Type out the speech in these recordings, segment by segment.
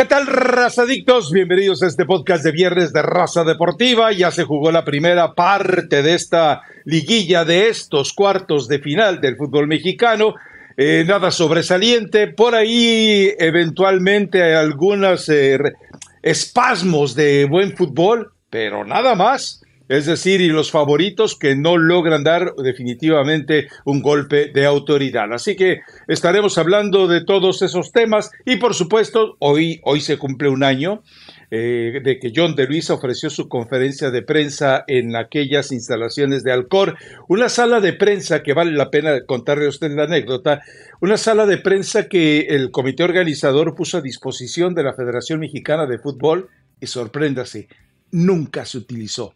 ¿Qué tal, razadictos? Bienvenidos a este podcast de viernes de Raza Deportiva. Ya se jugó la primera parte de esta liguilla de estos cuartos de final del fútbol mexicano. Eh, nada sobresaliente. Por ahí, eventualmente, hay algunos eh, espasmos de buen fútbol, pero nada más. Es decir, y los favoritos que no logran dar definitivamente un golpe de autoridad. Así que estaremos hablando de todos esos temas y por supuesto hoy, hoy se cumple un año eh, de que John de Luis ofreció su conferencia de prensa en aquellas instalaciones de Alcor, una sala de prensa que vale la pena contarle a usted la anécdota, una sala de prensa que el comité organizador puso a disposición de la Federación Mexicana de Fútbol y sorpréndase, nunca se utilizó.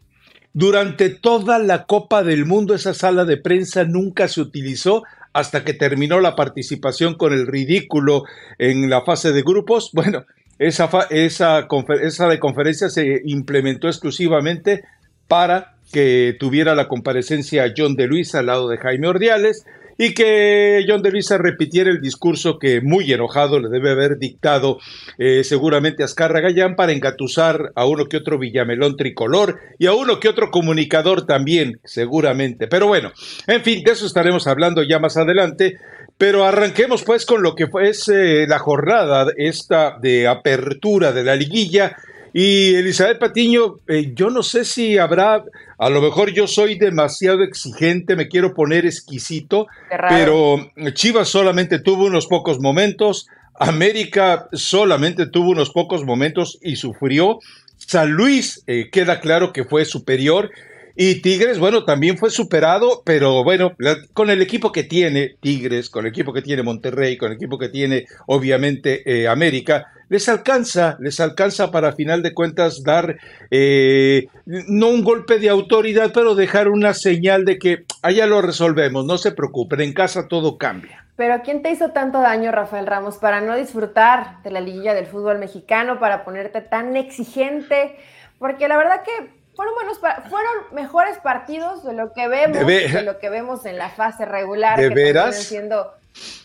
Durante toda la Copa del Mundo esa sala de prensa nunca se utilizó hasta que terminó la participación con el ridículo en la fase de grupos. Bueno, esa, esa, esa de conferencia se implementó exclusivamente para que tuviera la comparecencia John de Luis al lado de Jaime Ordiales y que John de Luisa repitiera el discurso que muy enojado le debe haber dictado eh, seguramente Azcarra Gallán para engatusar a uno que otro Villamelón tricolor y a uno que otro comunicador también, seguramente. Pero bueno, en fin, de eso estaremos hablando ya más adelante. Pero arranquemos pues con lo que fue eh, la jornada esta de apertura de la liguilla y Elizabeth Patiño, eh, yo no sé si habrá, a lo mejor yo soy demasiado exigente, me quiero poner exquisito, pero Chivas solamente tuvo unos pocos momentos, América solamente tuvo unos pocos momentos y sufrió, San Luis eh, queda claro que fue superior y Tigres, bueno, también fue superado, pero bueno, con el equipo que tiene Tigres, con el equipo que tiene Monterrey, con el equipo que tiene obviamente eh, América, les alcanza, les alcanza para final de cuentas dar eh, no un golpe de autoridad, pero dejar una señal de que allá lo resolvemos, no se preocupen, en casa todo cambia. Pero ¿quién te hizo tanto daño, Rafael Ramos, para no disfrutar de la liguilla del fútbol mexicano, para ponerte tan exigente? Porque la verdad que fueron buenos, fueron mejores partidos de lo que vemos, de, lo que vemos en la fase regular, ¿De que veras? siendo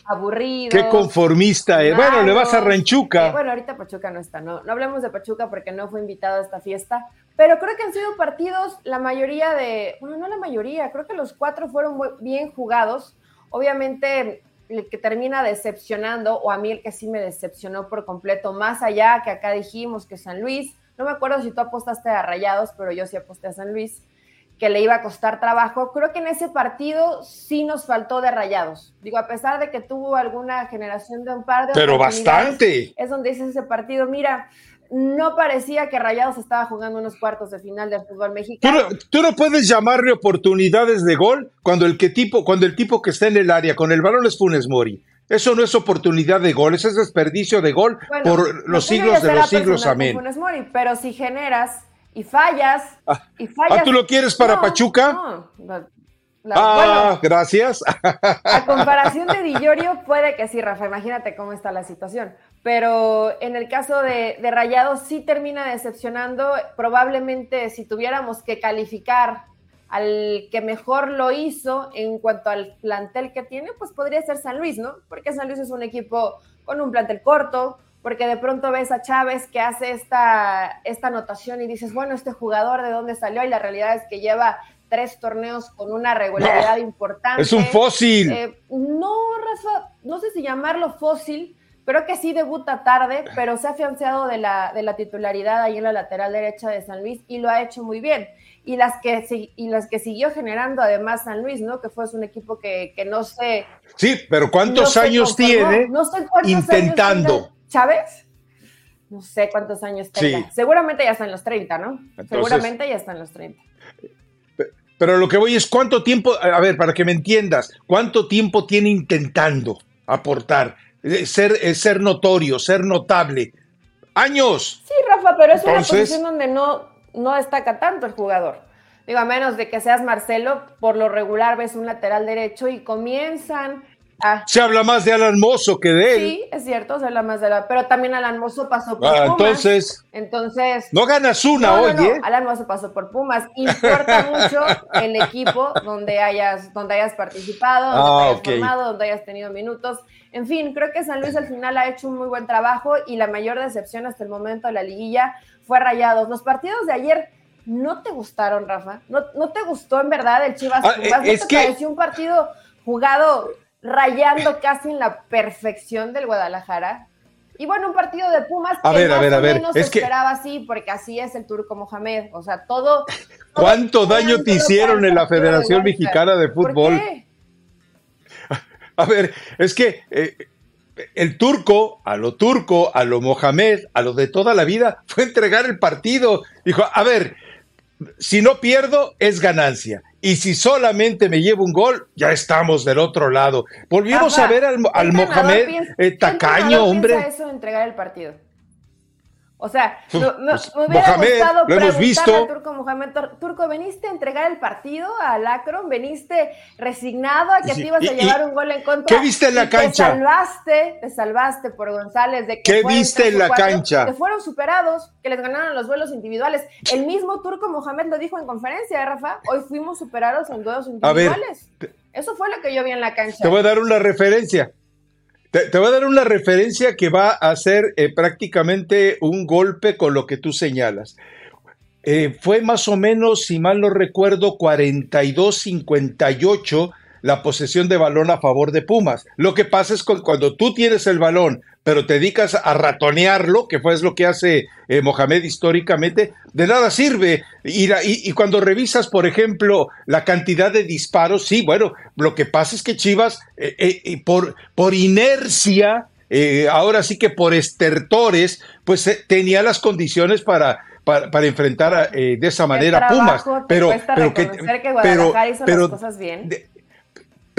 aburridos. Qué conformista, eh. bueno, le vas a Ranchuca. Eh, bueno, ahorita Pachuca no está, no, no hablemos de Pachuca porque no fue invitado a esta fiesta, pero creo que han sido partidos, la mayoría de, bueno, no la mayoría, creo que los cuatro fueron bien jugados. Obviamente el que termina decepcionando, o a mí el que sí me decepcionó por completo, más allá que acá dijimos que San Luis, no me acuerdo si tú apostaste a Rayados, pero yo sí aposté a San Luis, que le iba a costar trabajo. Creo que en ese partido sí nos faltó de Rayados. Digo, a pesar de que tuvo alguna generación de un par de... Pero bastante. Es donde dices ese partido, mira, no parecía que Rayados estaba jugando unos cuartos de final del fútbol mexicano. ¿Tú no, puedes llamarle oportunidades de gol cuando el, que tipo, cuando el tipo que está en el área con el balón es Funes Mori. Eso no es oportunidad de gol, eso es desperdicio de gol por los siglos de los siglos. Amén. pero si generas y fallas, ah, y fallas. ¿Ah, tú lo quieres para Pachuca? No, ah, gracias. A comparación de Dillorio, puede que sí, Rafa, imagínate cómo está la situación. Pero en el caso de, de Rayados sí termina decepcionando. Probablemente si tuviéramos que calificar al que mejor lo hizo en cuanto al plantel que tiene, pues podría ser San Luis, ¿no? Porque San Luis es un equipo con un plantel corto, porque de pronto ves a Chávez que hace esta, esta anotación y dices, bueno, este jugador de dónde salió y la realidad es que lleva tres torneos con una regularidad importante. Es un fósil. Eh, no, Rafa, no sé si llamarlo fósil, creo que sí debuta tarde, pero se ha afianzado de la, de la titularidad ahí en la lateral derecha de San Luis y lo ha hecho muy bien y las que y las que siguió generando además San Luis, ¿no? Que fue un equipo que, no sé. Sí, pero ¿cuántos años tiene no sé intentando? Chávez. No sé cuántos años tenga. Seguramente ya está en los 30, ¿no? Seguramente ya está en los 30. Pero lo que voy es cuánto tiempo, a ver, para que me entiendas, cuánto tiempo tiene intentando aportar, eh, ser, eh, ser notorio, ser notable. Años. Sí, Rafa, pero es una posición donde no, no destaca tanto el jugador. Digo, a menos de que seas Marcelo, por lo regular ves un lateral derecho y comienzan Ah. Se habla más de Alan Mozo que de él. Sí, es cierto, se habla más de la. Pero también Alan Mozo pasó por Ah, Pumas. entonces, Entonces. no ganas una No, no, hoy, no, ¿eh? Alan Mozo pasó por Pumas. Importa mucho el equipo donde hayas, donde hayas participado, donde Ah, hayas ok. formado, donde hayas tenido minutos. En fin, creo que San Luis al final ha hecho un muy buen trabajo y la mayor decepción hasta el momento de la liguilla fue Rayados. Los partidos de ayer no te gustaron, Rafa. No, no te gustó en verdad el Chivas Ah, Pumas. ¿No es te que- pareció un partido jugado rayando casi en la perfección del Guadalajara? Y bueno, un partido de Pumas que A ver, a más ver, a ver, menos es se que- esperaba así, porque así es el Turco Mohamed. O sea, todo. ¿Cuánto todo daño te hicieron en la Federación. Mexicana de ¿Por Fútbol? qué? A ver, es que eh, el turco, a lo turco, a lo Mohamed, a lo de toda la vida, fue entregar el partido. Dijo, a ver, si no pierdo, es ganancia. Y si solamente me llevo un gol, ya estamos del otro lado. Volvimos a ver al, ¿qué al entrenador Mohamed eh, tacaño, hombre. eso de entregar el partido? O sea, me, me- pues, me hubiera Mohamed, gustado lo hemos visto. a Turco Mohamed, Tur- Turco, ¿veniste a entregar el partido a Lacron? ¿Veniste resignado a que Sí, te ibas a llevar y- un gol en contra? ¿qué viste en la Y Te cancha? salvaste, te salvaste por González de que ¿Qué viste en la cuatro, cancha? Que fueron superados, que les ganaron los duelos individuales. El mismo Turco Mohamed lo dijo en conferencia, ¿eh, Rafa? Hoy fuimos superados en duelos ver, individuales. Eso fue lo que yo vi en la cancha. Te voy a dar una referencia. Te, voy a dar una referencia que va a ser eh, prácticamente un golpe con lo que tú señalas. Eh, fue más o menos, si mal no recuerdo, 42-58 la posesión de balón a favor de Pumas. Lo que pasa es que cuando tú tienes el balón, pero te dedicas a ratonearlo, que fue lo que hace eh, Mohamed históricamente, de nada sirve. Y, y cuando revisas, por ejemplo, la cantidad de disparos, sí, bueno, lo que pasa es que Chivas, eh, eh, por, por inercia, eh, ahora sí que por estertores, pues eh, tenía las condiciones para, para, para enfrentar a, eh, de esa manera a Pumas. Pero, pero, que, pero, hizo pero- las cosas bien. de-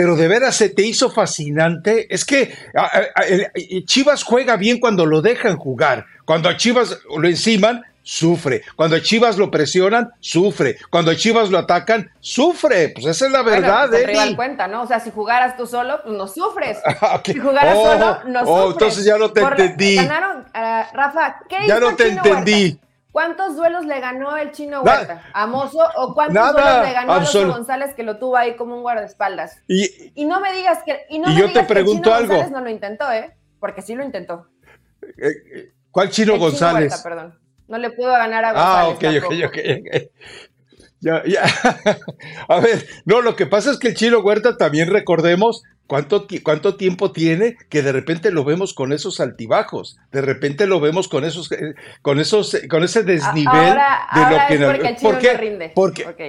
pero de veras se te hizo fascinante. Es que a- a- a- el- el Chivas juega bien cuando lo dejan jugar. Cuando a Chivas lo enciman, sufre. Cuando a Chivas lo presionan, sufre. Cuando a Chivas lo atacan, sufre. Pues esa es la Bueno, verdad, pues el rival Eli. cuenta, ¿no? O sea, si jugaras tú solo, pues no sufres. Ah. Si jugaras Oh, solo, no oh, sufres. entonces ya no te Por- entendí. Ganaron, ah, Rafa, ¿qué Ya hizo no te Chino entendí. Huerta? ¿Cuántos duelos le ganó el Chino. Huerta? ¿A Mozo? ¿O cuántos Nada, duelos le ganó a Alonso González que lo tuvo ahí como un guardaespaldas? Y, Y no me digas que. Y, no Y me yo te digas que el pregunto Chino algo. González no lo intentó, ¿eh? Porque sí lo intentó. eh, ¿Cuál Chino El Chino González? Huerta, perdón. No le pudo ganar a Ah, González. ok, ok, ok, ok. Ya, ya. A ver, no, lo que pasa es que el Chino Huerta también recordemos cuánto, cuánto tiempo tiene que de repente lo vemos con esos altibajos, de repente lo vemos con esos, eh, con esos, eh, con ese desnivel Ahora, de ahora lo que es porque el Chino ¿Por qué? no rinde. Porque Ok.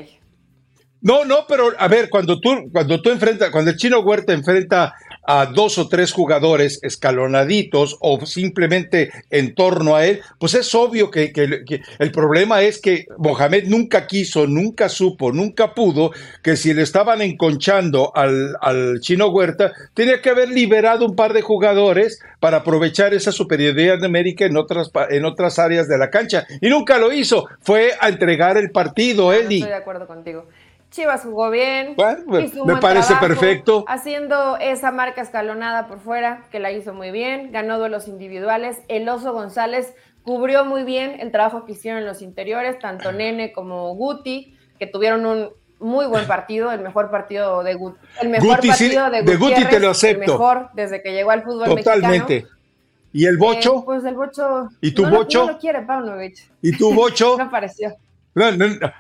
no, no, pero a ver, cuando tú, cuando tú enfrentas, cuando el Chino Huerta enfrenta a dos o tres jugadores escalonaditos o simplemente en torno a él, pues es obvio que, que- que el problema es que Mohamed nunca quiso, nunca supo, nunca pudo que si le estaban enconchando al, al Chino Huerta, tenía que haber liberado un par de jugadores para aprovechar esa superioridad numérica en otras, en otras áreas de la cancha. Y nunca lo hizo, fue a entregar el partido, No, no Eddie. estoy de acuerdo contigo. Chivas jugó bien. Bueno, me- parece perfecto. Haciendo esa marca escalonada por fuera, que la hizo muy bien. Ganó duelos individuales. El Oso González cubrió muy bien el trabajo que hicieron en los interiores, tanto Nene como Guti, que tuvieron un muy buen partido, el mejor partido de Guti. El mejor Guti partido de de Guti te lo acepto. El mejor desde que llegó al fútbol Totalmente. mexicano. ¿Y el bocho? Eh, pues el Bocho. ¿Y tu no lo- Bocho? no lo quiere Paunovic. ¿Y tú, bocho? No apareció. No, no, no.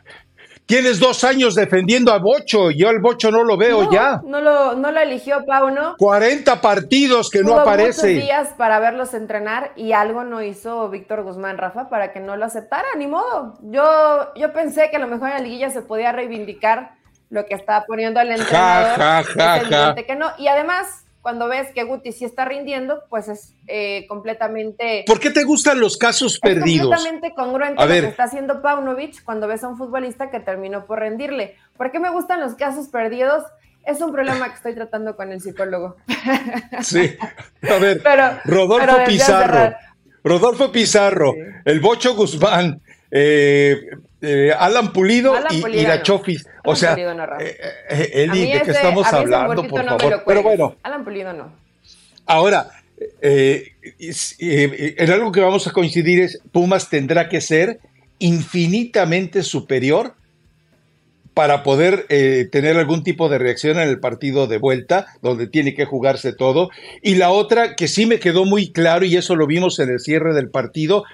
Tienes dos años defendiendo a Bocho. Yo al Bocho no lo veo no, ya. No lo, no lo eligió Pauno. 40 partidos que no aparece. muchos días para verlos entrenar y algo no hizo Víctor Guzmán Rafa para que no lo aceptara, ni modo. Yo, yo pensé que a lo mejor en la liguilla se podía reivindicar lo que estaba poniendo el entrenador. ja, que no. Y además, cuando ves que Guti sí está rindiendo, pues es eh, completamente ¿Por qué te gustan los casos es perdidos? completamente congruente A lo ver. que está haciendo Paunovic cuando ves a un futbolista que terminó por rendirle. ¿Por qué me gustan los casos perdidos? Es un problema que estoy tratando con el psicólogo. Sí. A ver, Pero, Rodolfo pero Pizarro. Rodolfo Pizarro, Sí. el Bocho Guzmán eh, eh, Alan Pulido y, la Chofis. O sea, Eli, ¿de qué estamos hablando, por favor? Pero bueno. Alan Pulido no. Ahora, en algo que vamos a coincidir es, Pumas tendrá que ser infinitamente superior para poder eh, tener algún tipo de reacción en el partido de vuelta, donde tiene que jugarse todo. Y la otra, que sí me quedó muy claro, y eso lo vimos en el cierre del partido,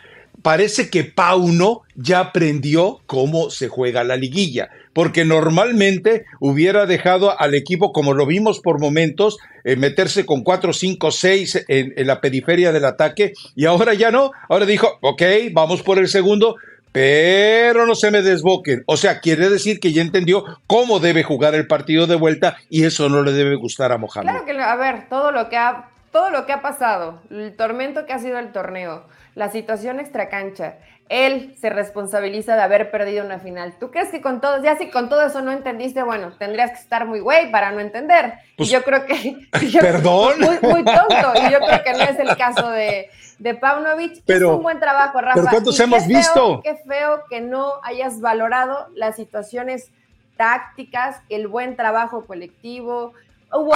parece que Pauno ya aprendió cómo se juega la liguilla, porque normalmente hubiera dejado al equipo, como lo vimos por momentos, eh, meterse con 4, 5, 6 en, la periferia del ataque, y ahora ya no, ahora dijo, ok, vamos por el segundo, pero no se me desboquen. O sea, quiere decir que ya entendió cómo debe jugar el partido de vuelta y eso no le debe gustar a Mohamed. Claro que, a ver, todo lo que ha, todo lo que ha pasado, el tormento que ha sido el torneo, la situación extracancha, él se responsabiliza de haber perdido una final. ¿Tú crees que con todo, ya si con todo eso no entendiste, bueno, tendrías que estar muy güey para no entender? y pues, yo creo que... Perdón. Muy, muy tonto. Y yo creo que no es el caso de, de Paunovic. Pero, un buen trabajo, Rafa. ¿Pero cuántos hemos visto? Qué feo que no hayas valorado las situaciones tácticas, el buen trabajo colectivo. Hubo,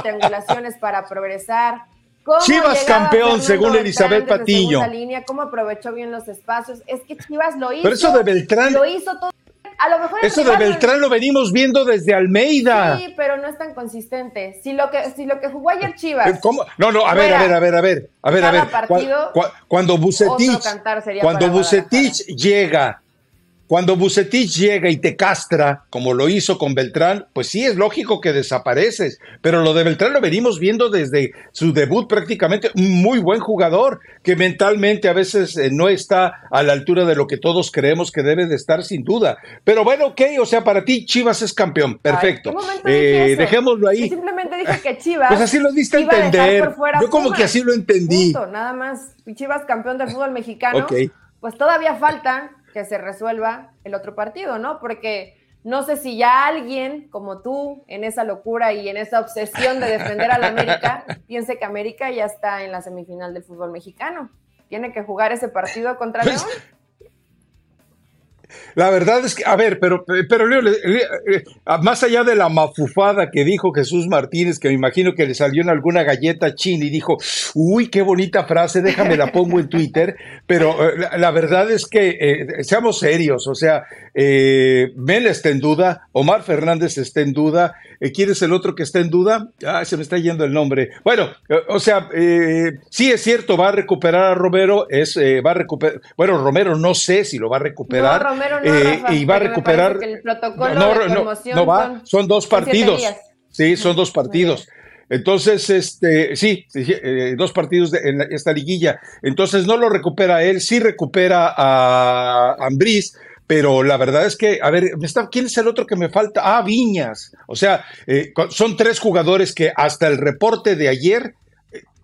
triangulaciones para progresar. Chivas campeón, según Elizabeth Patiño. Línea, cómo aprovechó bien los espacios. Es que Chivas lo hizo. Pero eso de Beltrán. Lo hizo todo eso de Beltrán lo venimos viendo desde Almeida. Sí, pero no es tan consistente. Si lo que, si lo que jugó ayer Chivas. Eh, ¿Cómo? No, no, a ver, a ver, a ver, a ver, a ver, a ver. cuando Bucetich, cuando Bucetich llega cuando Bucetich llega y te castra, como lo hizo con Beltrán, pues sí es lógico que desapareces. Pero lo de Beltrán lo venimos viendo desde su debut prácticamente. Un muy buen jugador que mentalmente a veces eh, no está a la altura de lo que todos creemos que debe de estar sin duda. Pero bueno, ok, o sea, para ti Chivas es campeón. Perfecto. eh, dejémoslo ahí. simplemente dije que Chivas. Pues así lo diste a entender. Yo como que así lo entendí. nada más. Chivas campeón del fútbol mexicano. Pues todavía falta que se resuelva el otro partido, ¿no? Porque no sé si ya alguien como tú, en esa locura y en esa obsesión de defender a la América, piense que América ya está en la semifinal del fútbol mexicano. Tiene que jugar ese partido contra pues, León. La verdad es que, a ver, pero, pero eh, más allá de la mafufada que dijo Jesús Martínez, que me imagino que le salió en alguna galleta china y dijo, uy, qué bonita frase, déjame la pongo en Twitter, pero eh, la, verdad es que eh, seamos serios, o sea, eh, Mel está en duda, Omar Fernández está en duda, ¿quién es el otro que está en duda? Ah, se me está yendo el nombre. Bueno, o sea, sí es cierto, va a recuperar a Romero, es, va a recuperar, bueno, Romero no sé si lo va a recuperar. Eh, y va a recuperar. el protocolo no, no, va, son, dos partidos. Sí, son dos partidos. Entonces, este, sí, eh, dos partidos en esta liguilla. Entonces no lo recupera él, sí recupera a Ambriz, pero la verdad es que, a ver, ¿quién es el otro que me falta? Ah, Viñas. O sea, eh, son tres jugadores que hasta el reporte de ayer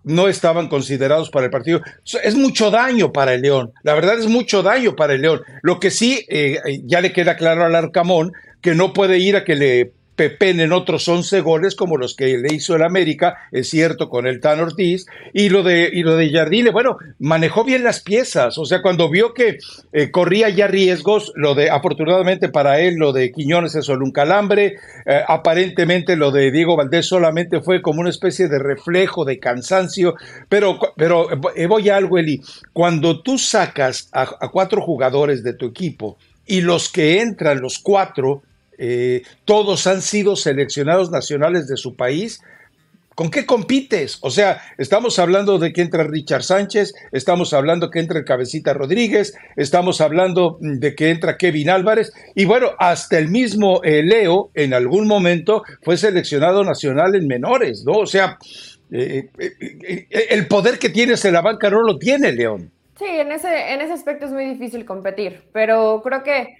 no estaban considerados para el partido. Es mucho daño para el León, la verdad es mucho daño para el León. Lo que sí, eh, ya le queda claro al Arcamón que no puede ir a que le Pepen en otros 11 goles como los que le hizo el América, es cierto, con el Tan Ortiz, y lo de, y lo de Jardine, bueno, manejó bien las piezas, o sea, cuando vio que eh, corría ya riesgos, lo de, afortunadamente para él, lo de Quiñones es solo un calambre, eh, aparentemente lo de Diego Valdés solamente fue como una especie de reflejo de cansancio, pero, pero eh, voy a algo, Eli, cuando tú sacas a cuatro jugadores de tu equipo y los que entran, los cuatro, eh, todos han sido seleccionados nacionales de su país. ¿Con qué compites? O sea, estamos hablando de que entra Richard Sánchez, estamos hablando que entra el Cabecita Rodríguez, estamos hablando de que entra Kevin Álvarez, y bueno, hasta el mismo eh, Leo en algún momento fue seleccionado nacional en menores, ¿no? O sea, eh, el poder que tienes en la banca no lo tiene León. Sí, en ese, en ese aspecto es muy difícil competir, pero creo que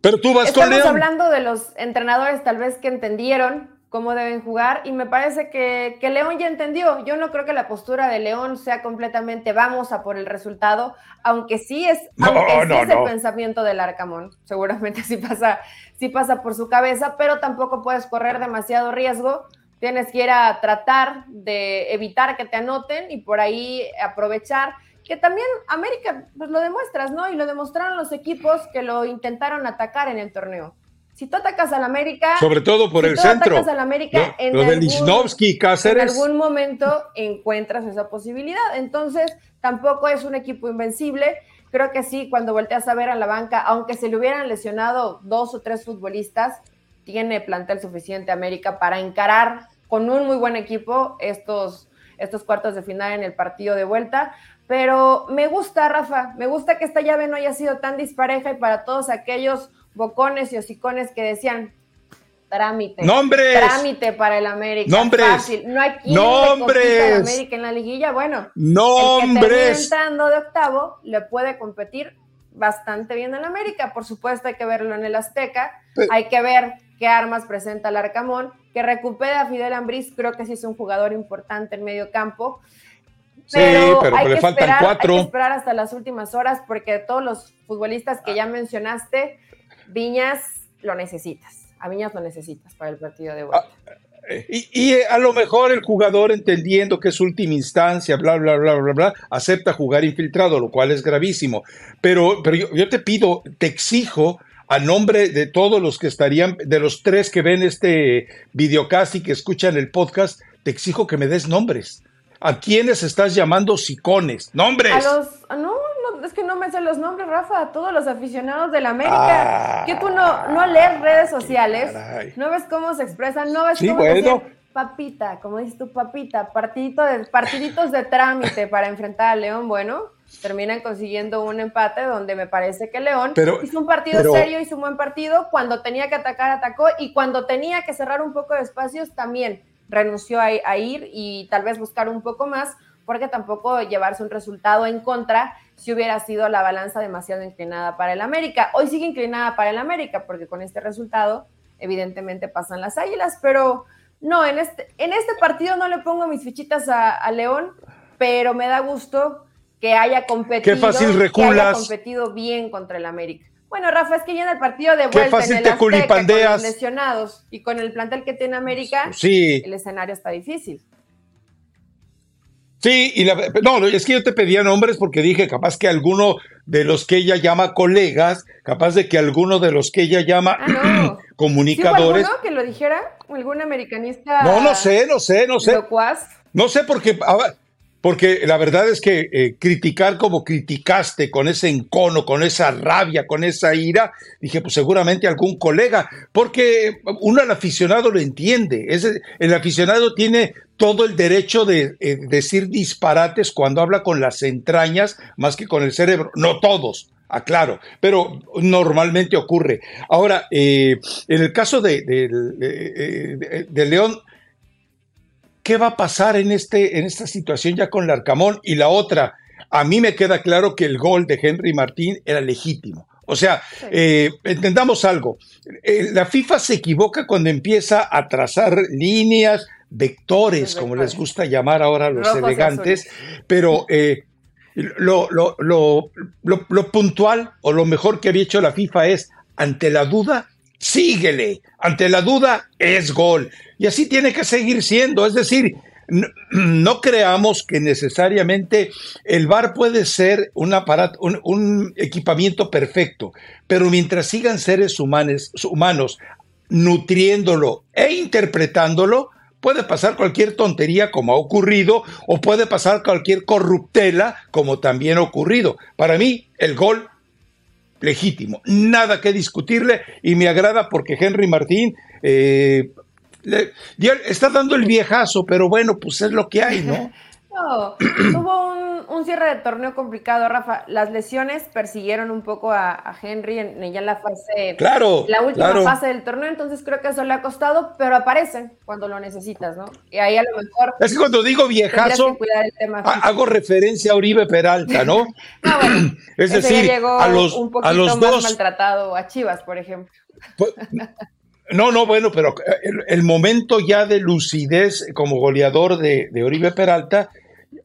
pero tú vas Estamos con León. hablando de los entrenadores tal vez que entendieron cómo deben jugar y me parece que, que, León ya entendió. Yo no creo que la postura de León sea completamente vamos a por el resultado, aunque sí es, aunque el pensamiento del Arcamón. Seguramente sí pasa, sí pasa por su cabeza, pero tampoco puedes correr demasiado riesgo. Tienes que ir a tratar de evitar que te anoten y por ahí aprovechar que también América pues lo demuestras, ¿no? Y lo demostraron los equipos que lo intentaron atacar en el torneo. Si tú atacas al América, sobre todo por el centro, atacas al América, en, en algún momento encuentras esa posibilidad. Entonces, tampoco es un equipo invencible. Creo que sí, cuando volteas a ver a la banca, aunque se le hubieran lesionado dos o tres futbolistas, tiene plantel suficiente América para encarar con un muy buen equipo estos, estos cuartos de final en el partido de vuelta. Pero me gusta, Rafa, me gusta que esta llave no haya sido tan dispareja y para todos aquellos bocones y hocicones que decían trámite. Nombres. Trámite para el América. Nombres. Fácil. No hay quien Nombres. al América en la liguilla. Bueno, Nombres. El que entrando de octavo le puede competir bastante bien al América. Por supuesto, hay que verlo en el Azteca. hay que ver qué armas presenta el Arcamón. Que recupere a Fidel Ambriz, creo que sí es un jugador importante en medio campo. Pero sí, pero le faltan cuatro. Hay que esperar hasta las últimas horas porque todos los futbolistas que ya mencionaste, Viñas lo necesitas. A Viñas lo necesitas para el partido de vuelta. Ah, y, eh, a lo mejor el jugador, entendiendo que es última instancia, bla, bla, bla, bla, bla, acepta jugar infiltrado, lo cual es gravísimo. Pero, pero yo, te pido, te exijo, a nombre de todos los que estarían, de los tres que ven este videocast y que escuchan el podcast, te exijo que me des nombres. ¿A quiénes estás llamando sicones? ¡Nombres! A los. No, es que no me sé los nombres, Rafa. A todos los aficionados de la América. que tú no, no lees redes sociales. No ves cómo se expresan. No ves cómo. Bueno. papita, como dices tú, papita. Partidito de, partiditos de trámite para enfrentar a León. Bueno, terminan consiguiendo un empate donde me parece que León hizo un partido serio, hizo un buen partido. Cuando tenía que atacar, atacó. Y cuando tenía que cerrar un poco de espacios, también renunció a, ir y tal vez buscar un poco más, porque tampoco llevarse un resultado en contra si hubiera sido la balanza demasiado inclinada para el América. Hoy sigue inclinada para el América, porque con este resultado evidentemente pasan las águilas, pero no, en este, en este partido no le pongo mis fichitas a, León, pero me da gusto que haya competido, Qué que haya competido bien contra el América. Bueno, Rafa, es que ya en el partido de vuelta en el Azteca, con los lesionados y con el plantel que tiene América, sí. el escenario está difícil. Sí, y no, es que yo te pedía nombres porque dije, capaz que alguno de los que ella llama colegas, capaz de que alguno de los que ella llama ah, comunicadores. ¿Sí que lo dijera? ¿Algún americanista? No, no sé, no sé, no sé. Locuaz? No sé porque porque la verdad es que eh, criticar como criticaste, con ese encono, con esa rabia, con esa ira, dije, pues seguramente algún colega, porque uno al aficionado lo entiende. el aficionado tiene todo el derecho de eh, decir disparates cuando habla con las entrañas más que con el cerebro. No todos, aclaro, pero normalmente ocurre. Ahora, eh, en el caso de, de León, ¿qué va a pasar en, este, en esta situación ya con Larcamón? Y la otra, a mí me queda claro que el gol de Henry Martín era legítimo. O sea, eh, entendamos algo, eh, la FIFA se equivoca cuando empieza a trazar líneas, vectores, como les gusta llamar ahora a los elegantes, pero eh, lo, lo, lo, puntual o lo mejor que había hecho la FIFA es, ante la duda, síguele. Ante la duda es gol. Y así tiene que seguir siendo. Es decir, no, creamos que necesariamente el VAR puede ser un aparato, un, equipamiento perfecto, pero mientras sigan seres humanos, humanos nutriéndolo e interpretándolo, puede pasar cualquier tontería como ha ocurrido o puede pasar cualquier corruptela como también ha ocurrido. Para mí, el gol legítimo, nada que discutirle y me agrada porque Henry Martín eh, está dando el viejazo, pero bueno, pues es lo que hay, ¿no? tuvo un, cierre de torneo complicado, Rafa. Las lesiones persiguieron un poco a, Henry en, ya la fase, claro, la última fase del torneo, entonces creo que eso le ha costado, pero aparecen cuando lo necesitas, ¿no? Y ahí a lo mejor. Es que cuando digo viejazo, hago referencia a Uribe Peralta, ¿no? Ah, bueno, es decir, a los, un poquito a los más maltratado a Chivas, por ejemplo. Pues, no, no, bueno, pero el, momento ya de lucidez como goleador de, de Oribe Peralta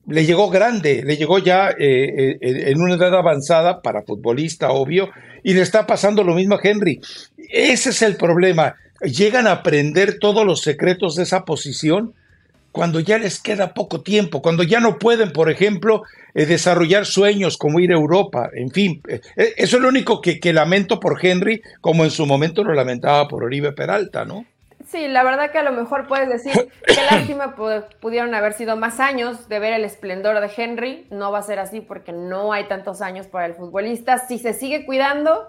le llegó grande, le llegó ya eh, eh, en una edad avanzada para futbolista, obvio, y le está pasando lo mismo a Henry. Ese es el problema. Llegan a aprender todos los secretos de esa posición. cuando ya les queda poco tiempo, cuando ya no pueden, por ejemplo, eh, desarrollar sueños como ir a Europa, en fin. Eso es lo único que, lamento por Henry, como en su momento lo lamentaba por Oribe Peralta, ¿no? Sí, la verdad que a lo mejor puedes decir qué lástima pudieron haber sido más años de ver el esplendor de Henry. No va a ser así porque no hay tantos años para el futbolista. Si se sigue cuidando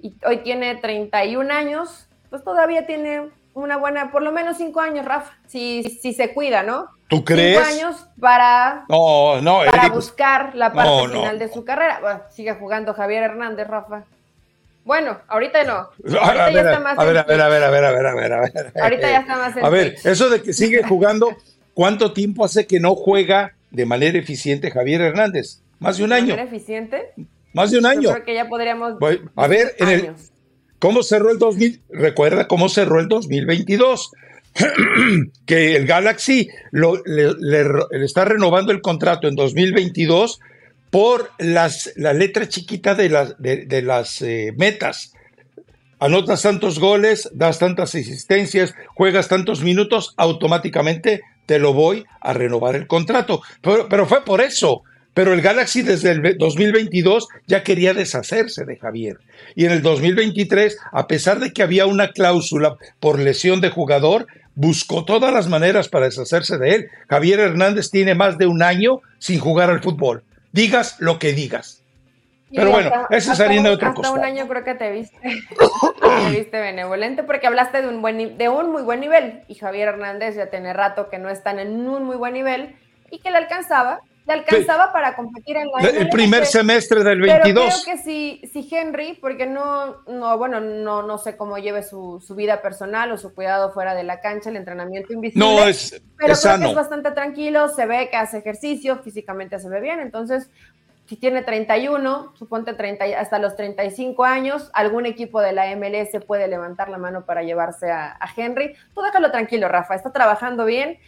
y hoy tiene 31 años, pues todavía tiene una buena, por lo menos cinco años, Rafa, si, si se cuida, ¿no? ¿Tú crees? Cinco años para, no, no, para buscar la parte final de su carrera. sigue jugando Javier Hernández, Rafa. Bueno, ahorita no. Ahorita ya está más. A ver, a ver, a ver, a ver, a ver, a ver, a ver. Ahorita ya está más. a ver, eso de que sigue jugando, ¿cuánto tiempo hace que no juega de manera eficiente Javier Hernández? Más de un año. ¿De manera eficiente? Más de un año. Yo creo que ya podríamos. a ver, en el, ¿Cómo cerró el 2000? Recuerda cómo cerró el 2022. que el Galaxy le, está renovando el contrato en 2022 por las, la letra chiquita de las, de, las eh, metas. Anotas tantos goles, das tantas asistencias, juegas tantos minutos, automáticamente te lo voy a renovar el contrato. Pero, pero fue por eso, pero el Galaxy desde el 2022 ya quería deshacerse de Javier. Y en el 2023, a pesar de que había una cláusula por lesión de jugador, buscó todas las maneras para deshacerse de él. Javier Hernández tiene más de un año sin jugar al fútbol. Digas lo que digas. Pero bueno, esa es harina de otra cosa. Hasta un año creo que te viste, te viste benevolente porque hablaste de un, buen, de un muy buen nivel y Javier Hernández ya tiene rato que no están en un muy buen nivel y que le alcanzaba le alcanzaba para competir en la El primer semestre del 22. Pero creo que si, si Henry, porque no, no bueno, no, no sé cómo lleve su, vida personal o su cuidado fuera de la cancha, el entrenamiento invisible. No, es, pero es creo que es bastante tranquilo, se ve que hace ejercicio, físicamente se ve bien, entonces si tiene 31, suponte 30, hasta los 35 años, algún equipo de la MLS puede levantar la mano para llevarse a, a Henry. Tú déjalo tranquilo, Rafa, está trabajando bien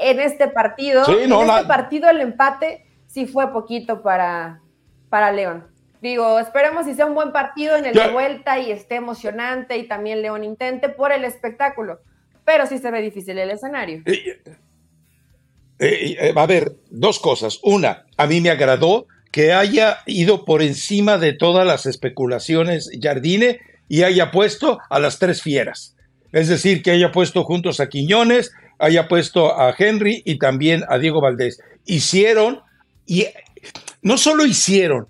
en este partido. en este partido el empate sí fue poquito para, para León. Digo, esperemos si sea un buen partido en el de vuelta y esté emocionante y también León intente por el espectáculo. Pero sí se ve difícil el escenario. Eh, eh, eh, a ver, dos cosas. Una, a mí me agradó que haya ido por encima de todas las especulaciones Jardine y haya puesto a las tres fieras. Es decir, que haya puesto juntos a Quiñones, haya puesto a Henry y también a Diego Valdés. Hicieron, y no solo hicieron,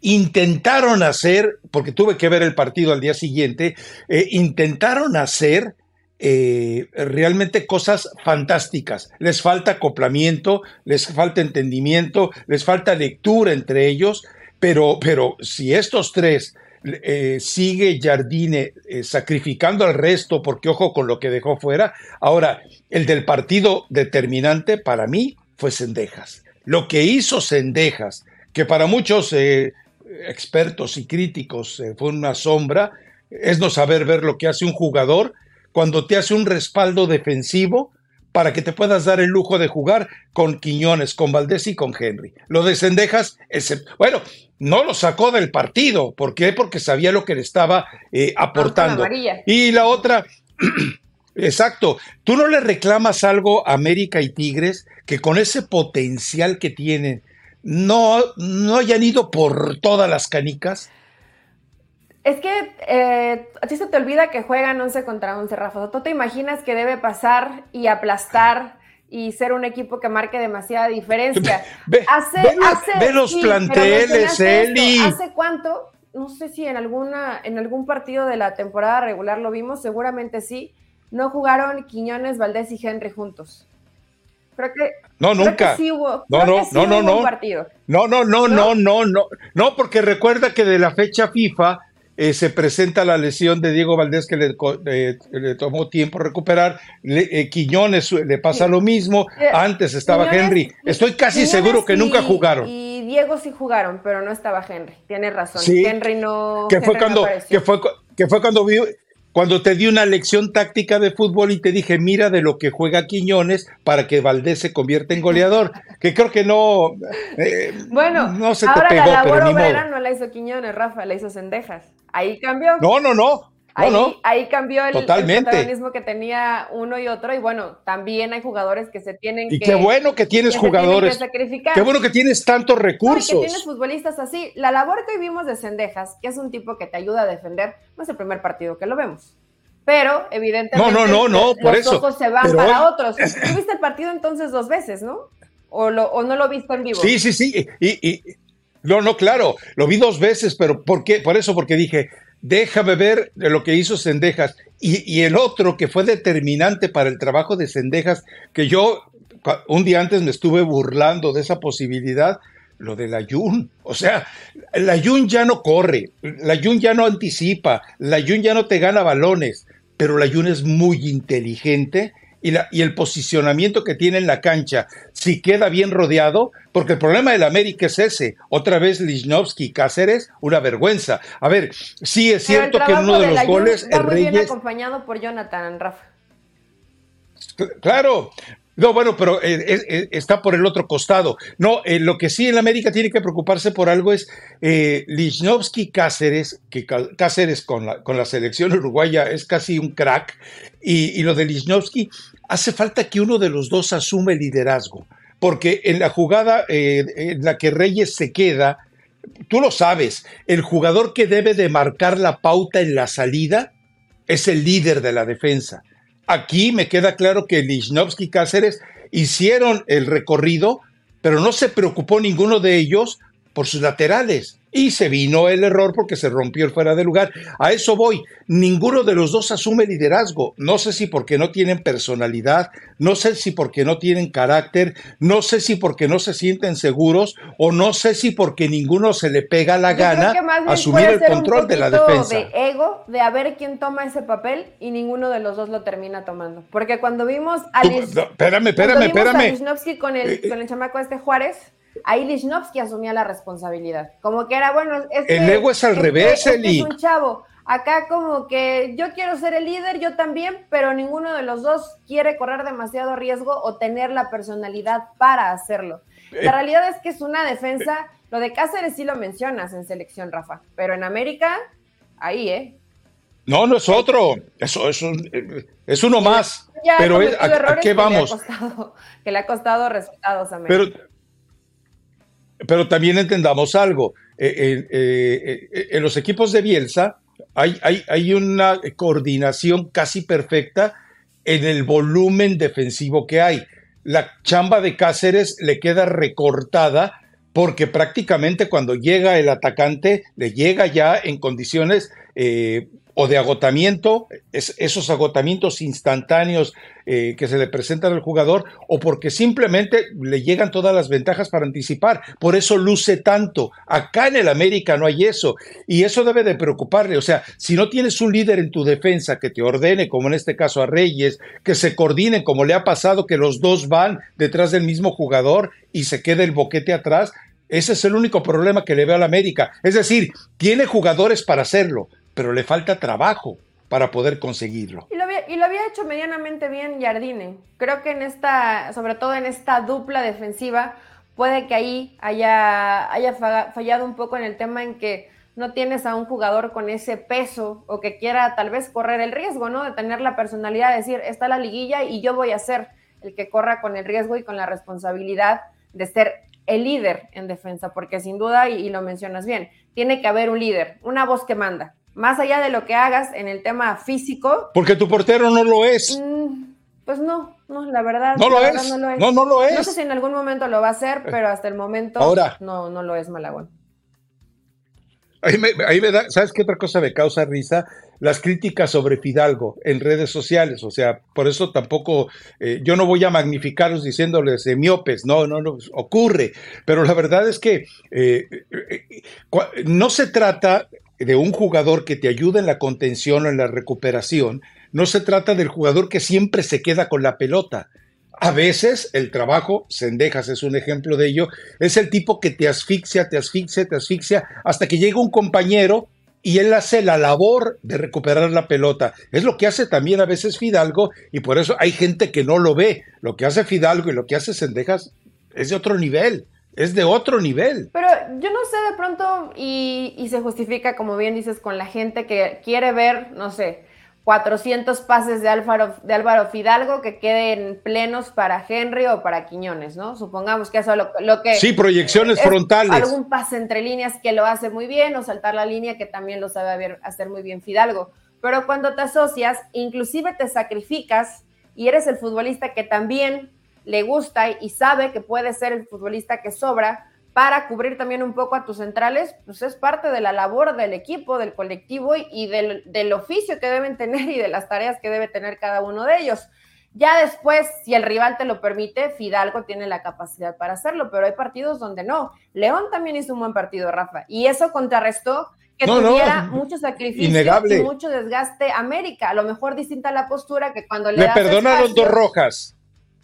intentaron hacer, porque tuve que ver el partido al día siguiente, eh, intentaron hacer eh, realmente cosas fantásticas. Les falta acoplamiento, les falta entendimiento, les falta lectura entre ellos, pero, pero si estos tres eh, sigue Jardine eh, sacrificando al resto, porque ojo con lo que dejó fuera. Ahora, el del partido determinante para mí fue Sendejas. Lo que hizo Sendejas, que para muchos eh, expertos y críticos fue una sombra, es no saber ver lo que hace un jugador cuando te hace un respaldo defensivo para que te puedas dar el lujo de jugar con Quiñones, con Valdés y con Henry. Lo de Sendejas, bueno, no lo sacó del partido. ¿Por qué? Porque sabía lo que le estaba eh, aportando. Y la otra, exacto, tú no le reclamas algo a América y Tigres que con ese potencial que tienen, no, no hayan ido por todas las canicas. Es que eh, a ti se te olvida que juegan 11 contra 11, Rafa. ¿Tú te imaginas que debe pasar y aplastar y ser un equipo que marque demasiada diferencia? Ve, hace, los planteles, Eli. ¿Hace cuánto? No sé si en, alguna, en algún partido de la temporada regular lo vimos, seguramente sí. No jugaron Quiñones, Valdés y Henry juntos. Creo que. No, nunca. sí hubo, no, no, no, no, no. Partido. No, no, no, no, no, no. No, porque recuerda que de la fecha FIFA eh, se presenta la lesión de Diego Valdés que le, le tomó tiempo recuperar, eh, Quiñones le pasa lo mismo, antes estaba Henry, estoy casi seguro que nunca jugaron. Y Diego sí jugaron, pero no estaba Henry, tiene razón, Henry no... Que fue, cuando, que fue, que fue cuando vi, cuando te di una lección táctica de fútbol y te dije, mira de lo que juega Quiñones para que Valdés se convierta en goleador, que creo que no, bueno, no se te pegó, la labor pero ni no la hizo Quiñones, Rafa, la hizo Cendejas. Ahí cambió. No, no, no. Ahí, cambió el, protagonismo que tenía uno y otro. Y bueno, también hay jugadores que se tienen y que. Y qué bueno que tienes jugadores. sacrificar. Qué bueno que tienes tantos recursos. que tienes futbolistas así. La labor que vimos de Cendejas, que es un tipo que te ayuda a defender, no es el primer partido que lo vemos. Pero, evidentemente, no, no, no, por los ojos se van para otros. Tuviste el partido entonces dos veces, ¿no? ¿O, lo, no lo viste en vivo? Sí, sí, sí. y, no, no, claro, lo vi dos veces, pero ¿por qué? Por eso, porque dije, déjame ver lo que hizo Sendejas. Y, el otro que fue determinante para el trabajo de Sendejas, que yo un día antes me estuve burlando de esa posibilidad, lo del Ayun. O sea, el Ayun ya no corre, el Ayun ya no anticipa, el Ayun ya no te gana balones, pero el Ayun es muy inteligente y, la, y, el posicionamiento que tiene en la cancha, si queda bien rodeado, porque el problema del América es ese. Otra vez Lichnowsky Cáceres, una vergüenza. A ver, sí es cierto que uno de los goles. el muy bien acompañado por Jonathan Rafa. Claro, no, bueno, pero eh, eh, está por el otro costado. No, eh, lo que sí en América tiene que preocuparse por algo es eh, Lichnowsky Cáceres, que Cáceres con la, con la selección uruguaya es casi un crack, y, lo de Lichnowsky, hace falta que uno de los dos asume el liderazgo, porque en la jugada en la que Reyes se queda, tú lo sabes, el jugador que debe de marcar la pauta en la salida es el líder de la defensa. Aquí me queda claro que Lichnowsky y Cáceres hicieron el recorrido, pero no se preocupó ninguno de ellos por sus laterales y se vino el error porque se rompió el fuera de lugar. A eso voy. Ninguno de los dos asume liderazgo. No sé si porque no tienen personalidad, no sé si porque no tienen carácter, no sé si porque no se sienten seguros o no sé si porque ninguno se le pega la gana asumir el control de la defensa. De ego, de a ver quién toma ese papel y ninguno de los dos lo termina tomando. Porque cuando vimos a espérame, espérame, espérame. con el, eh, con el chamaco este Juárez, ahí Lichnowsky asumía la responsabilidad. Como que era, bueno, el ego es al revés, Eli. es un chavo. Acá como que yo quiero ser el líder, yo también, pero ninguno de los dos quiere correr demasiado riesgo o tener la personalidad para hacerlo. La eh, realidad es que es una defensa, lo de Cáceres sí lo mencionas en selección, Rafa, pero en América, ahí, ¿eh? No, no es otro, eso es, es uno más. pero es, ¿a, qué vamos? Que le, ha costado, resultados a América. Pero, pero también entendamos algo. Eh, eh, eh, en los equipos de Bielsa hay, hay, hay, una coordinación casi perfecta en el volumen defensivo que hay. La chamba de Cáceres le queda recortada porque prácticamente cuando llega el atacante le llega ya en condiciones o de agotamiento, esos agotamientos instantáneos eh, que se le presentan al jugador, o porque simplemente le llegan todas las ventajas para anticipar. Por eso luce tanto. Acá en el América no hay eso. Y eso debe de preocuparle. O sea, si no tienes un líder en tu defensa que te ordene, como en este caso a Reyes, que se coordinen, como le ha pasado que los dos van detrás del mismo jugador y se queda el boquete atrás, ese es el único problema que le veo al América. Es decir, tiene jugadores para hacerlo, pero le falta trabajo para poder conseguirlo. Y lo, había, hecho medianamente bien Jardine. Creo que en esta, sobre todo en esta dupla defensiva, puede que ahí haya, haya fallado un poco en el tema en que no tienes a un jugador con ese peso o que quiera tal vez correr el riesgo, ¿no? De tener la personalidad de decir, está la liguilla y yo voy a ser el que corra con el riesgo y con la responsabilidad de ser el líder en defensa, porque sin duda, y lo mencionas bien, tiene que haber un líder, una voz que manda más allá de lo que hagas en el tema físico. Porque tu portero no lo es. Mm, pues no, no, la verdad. No lo, es. no No, lo es. No sé si en algún momento lo va a hacer, pero hasta el momento no, no lo es Malagón. Ahí me, ahí me da, ¿sabes qué otra cosa me causa risa? Las críticas sobre Fidalgo en redes sociales, o sea, por eso tampoco, eh, yo no voy a magnificarlos diciéndoles miopes, no, no, no, ocurre, pero la verdad es que eh, eh, no se trata, de un jugador que te ayuda en la contención o en la recuperación, no se trata del jugador que siempre se queda con la pelota. A veces el trabajo, Sendejas es un ejemplo de ello, es el tipo que te asfixia, te asfixia, te asfixia, hasta que llega un compañero y él hace la labor de recuperar la pelota. Es lo que hace también a veces Fidalgo y por eso hay gente que no lo ve. Lo que hace Fidalgo y lo que hace Sendejas es de otro nivel es de otro nivel. Pero yo no sé de pronto, y, y, se justifica, como bien dices, con la gente que quiere ver, no sé, 400 pases de Álvaro, de Álvaro Fidalgo que queden plenos para Henry o para Quiñones, ¿no? Supongamos que eso es lo, que... Sí, proyecciones frontales. Algún pase entre líneas que lo hace muy bien o saltar la línea que también lo sabe hacer muy bien Fidalgo. Pero cuando te asocias, inclusive te sacrificas y eres el futbolista que también le gusta y sabe que puede ser el futbolista que sobra, para cubrir también un poco a tus centrales, pues es parte de la labor del equipo, del colectivo y, del, oficio que deben tener y de las tareas que debe tener cada uno de ellos. Ya después, si el rival te lo permite, Fidalgo tiene la capacidad para hacerlo, pero hay partidos donde no. León también hizo un buen partido, Rafa, y eso contrarrestó que tuviera mucho sacrificio y mucho desgaste América. A lo mejor distinta la postura que cuando le, le perdonaron dos rojas.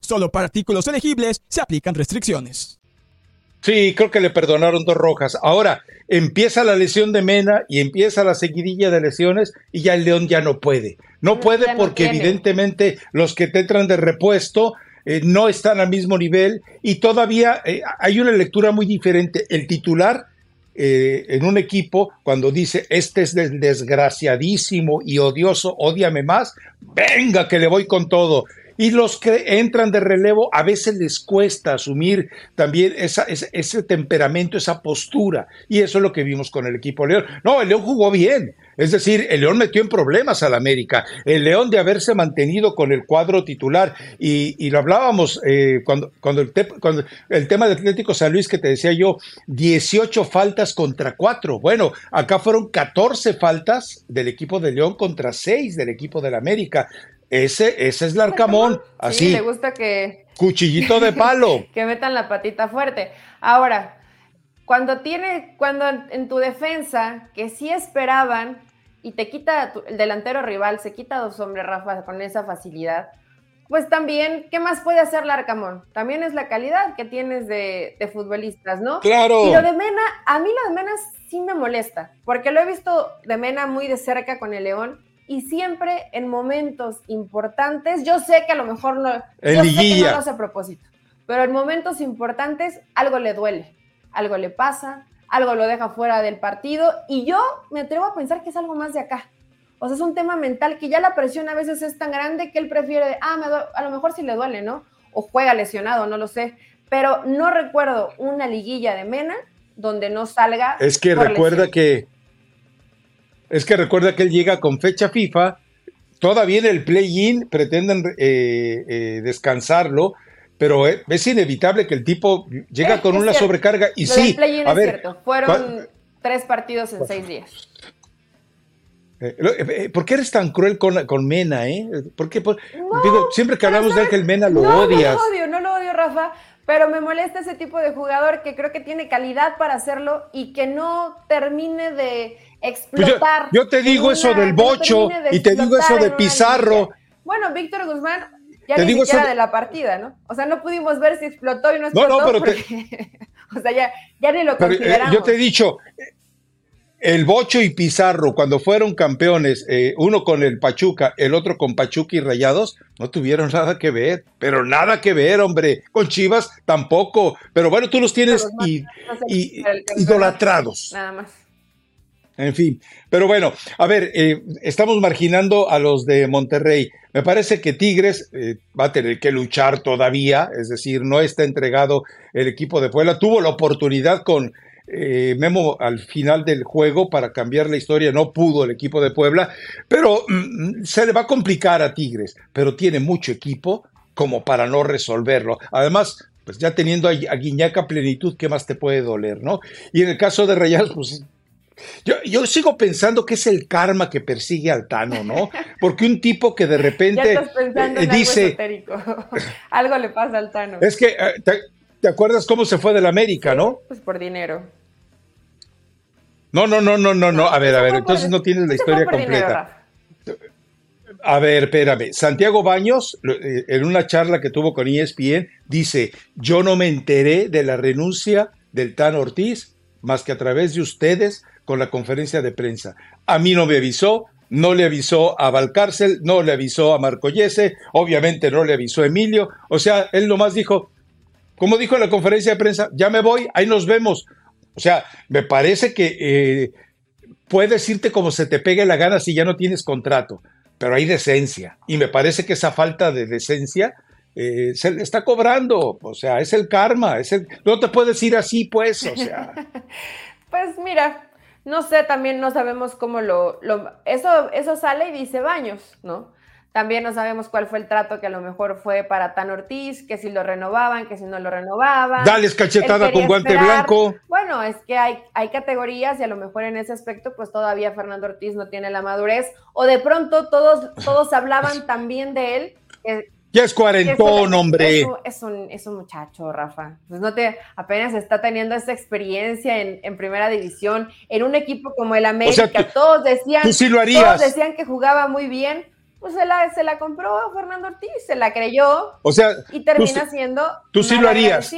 Solo para artículos elegibles se aplican restricciones. Sí, creo que le perdonaron dos rojas. Ahora empieza la lesión de Mena y empieza la seguidilla de lesiones y ya el León ya no puede. No, puede porque evidentemente los que te entran de repuesto eh, no están al mismo nivel y todavía eh, hay una lectura muy diferente. El titular eh, en un equipo cuando dice este es desgraciadísimo y odioso, odiame más, venga que le voy con todo y los que entran de relevo a veces les cuesta asumir también esa, ese, temperamento, esa postura. Y eso es lo que vimos con el equipo León. No, el León jugó bien. Es decir, el León metió en problemas al América. El León de haberse mantenido con el cuadro titular. Y, lo hablábamos eh, cuando, cuando, el cuando el tema de Atlético San Luis que te decía yo, 18 faltas contra 4. Bueno, acá fueron 14 faltas del equipo de León contra 6 del equipo del América. Ese, ese es el arcamón, así. Sí, le gusta que. Cuchillito de palo. que metan la patita fuerte. Ahora, cuando tiene, cuando en tu defensa, que sí esperaban, y te quita el delantero rival, se quita dos hombres, Rafa, con esa facilidad, pues también, ¿qué más puede hacer Larcamón? También es la calidad que tienes de, de, futbolistas, ¿no? Claro. Y lo de Mena, a mí lo de Mena sí me molesta, porque lo he visto de Mena muy de cerca con el León y siempre en momentos importantes, yo sé que a lo mejor no, yo sé que no lo hace a propósito, pero en momentos importantes algo le duele, algo le pasa, algo lo deja fuera del partido y yo me atrevo a pensar que es algo más de acá. O sea, es un tema mental que ya la presión a veces es tan grande que él prefiere, ah, me a lo mejor sí le duele, ¿no? O juega lesionado, no lo sé. Pero no recuerdo una liguilla de Mena donde no salga. Es que recuerda que es que recuerda que él llega con fecha FIFA, todavía en el play-in pretenden eh, eh, descansarlo, pero es inevitable que el tipo llega con una sobrecarga y sí. a ver, cierto. Fueron tres partidos en seis días. Eh, ¿Por qué eres tan cruel con, con Mena, eh? ¿Por qué? digo, siempre que hablamos de Ángel Mena lo odias. No lo odio, no lo odio, Rafa, pero me molesta ese tipo de jugador que creo que tiene calidad para hacerlo y que no termine de explotar. yo, te digo eso del bocho y te digo eso de Pizarro. Bueno, Víctor Guzmán ya ni siquiera de... la partida, ¿no? O sea, no pudimos ver si explotó y no explotó. No, no, pero o sea, ya, ya ni lo pero, eh, consideramos. yo te he dicho, el Bocho y Pizarro, cuando fueron campeones, eh, uno con el Pachuca, el otro con Pachuca y Rayados, no tuvieron nada que ver, pero nada que ver, hombre. Con Chivas tampoco. Pero bueno, tú los tienes y, idolatrados. Nada más. En fin, pero bueno, a ver, eh, estamos marginando a los de Monterrey. Me parece que Tigres eh, va a tener que luchar todavía, es decir, no está entregado el equipo de Puebla. Tuvo la oportunidad con eh, Memo al final del juego para cambiar la historia, no pudo el equipo de Puebla, pero mm, se le va a complicar a Tigres, pero tiene mucho equipo como para no resolverlo. Además, pues ya teniendo a, a Guiñaca plenitud, ¿qué más te puede doler, no? Y en el caso de Rayados, pues yo, sigo pensando que es el karma que persigue al Tano, ¿no? Porque un tipo que de repente eh, dice... Algo, le pasa al Tano. Es que, eh, te, acuerdas cómo se fue del América, no? Pues por dinero. No, no, no, no, no, no. A ver, a ver, entonces no tienes la historia completa. a ver, espérame. Santiago Baños, eh, en una charla que tuvo con ESPN, dice, yo no me enteré de la renuncia del Tano Ortiz más que a través de ustedes con la conferencia de prensa. A mí no me avisó, no le avisó a Valcárcel, no le avisó a Marco Yese, obviamente no le avisó a Emilio, o sea, él nomás dijo, como dijo en la conferencia de prensa, ya me voy, ahí nos vemos. O sea, me parece que eh, puedes irte como se te pegue la gana si ya no tienes contrato, pero hay decencia. Y me parece que esa falta de decencia eh, se le está cobrando, o sea, es el karma, es no te puedes ir así, pues, o sea. pues mira, no sé, también no sabemos cómo lo, eso, eso sale y dice Baños, ¿no? También no sabemos cuál fue el trato que a lo mejor fue para Tan Ortiz, que si lo renovaban, que si no lo renovaban. Dale cachetada con guante blanco. Bueno, es que hay, hay categorías y a lo mejor en ese aspecto, pues todavía Fernando Ortiz no tiene la madurez. O de pronto todos, todos hablaban también de él, que, ya es cuarentón, hombre. Es un, es, un, muchacho, Rafa. Pues no te, apenas está teniendo esa experiencia en, primera división, en un equipo como el América. todos decían, todos decían que jugaba muy bien. Pues se la, se la compró Fernando Ortiz, se la creyó. O sea, y termina siendo. Tú sí lo harías.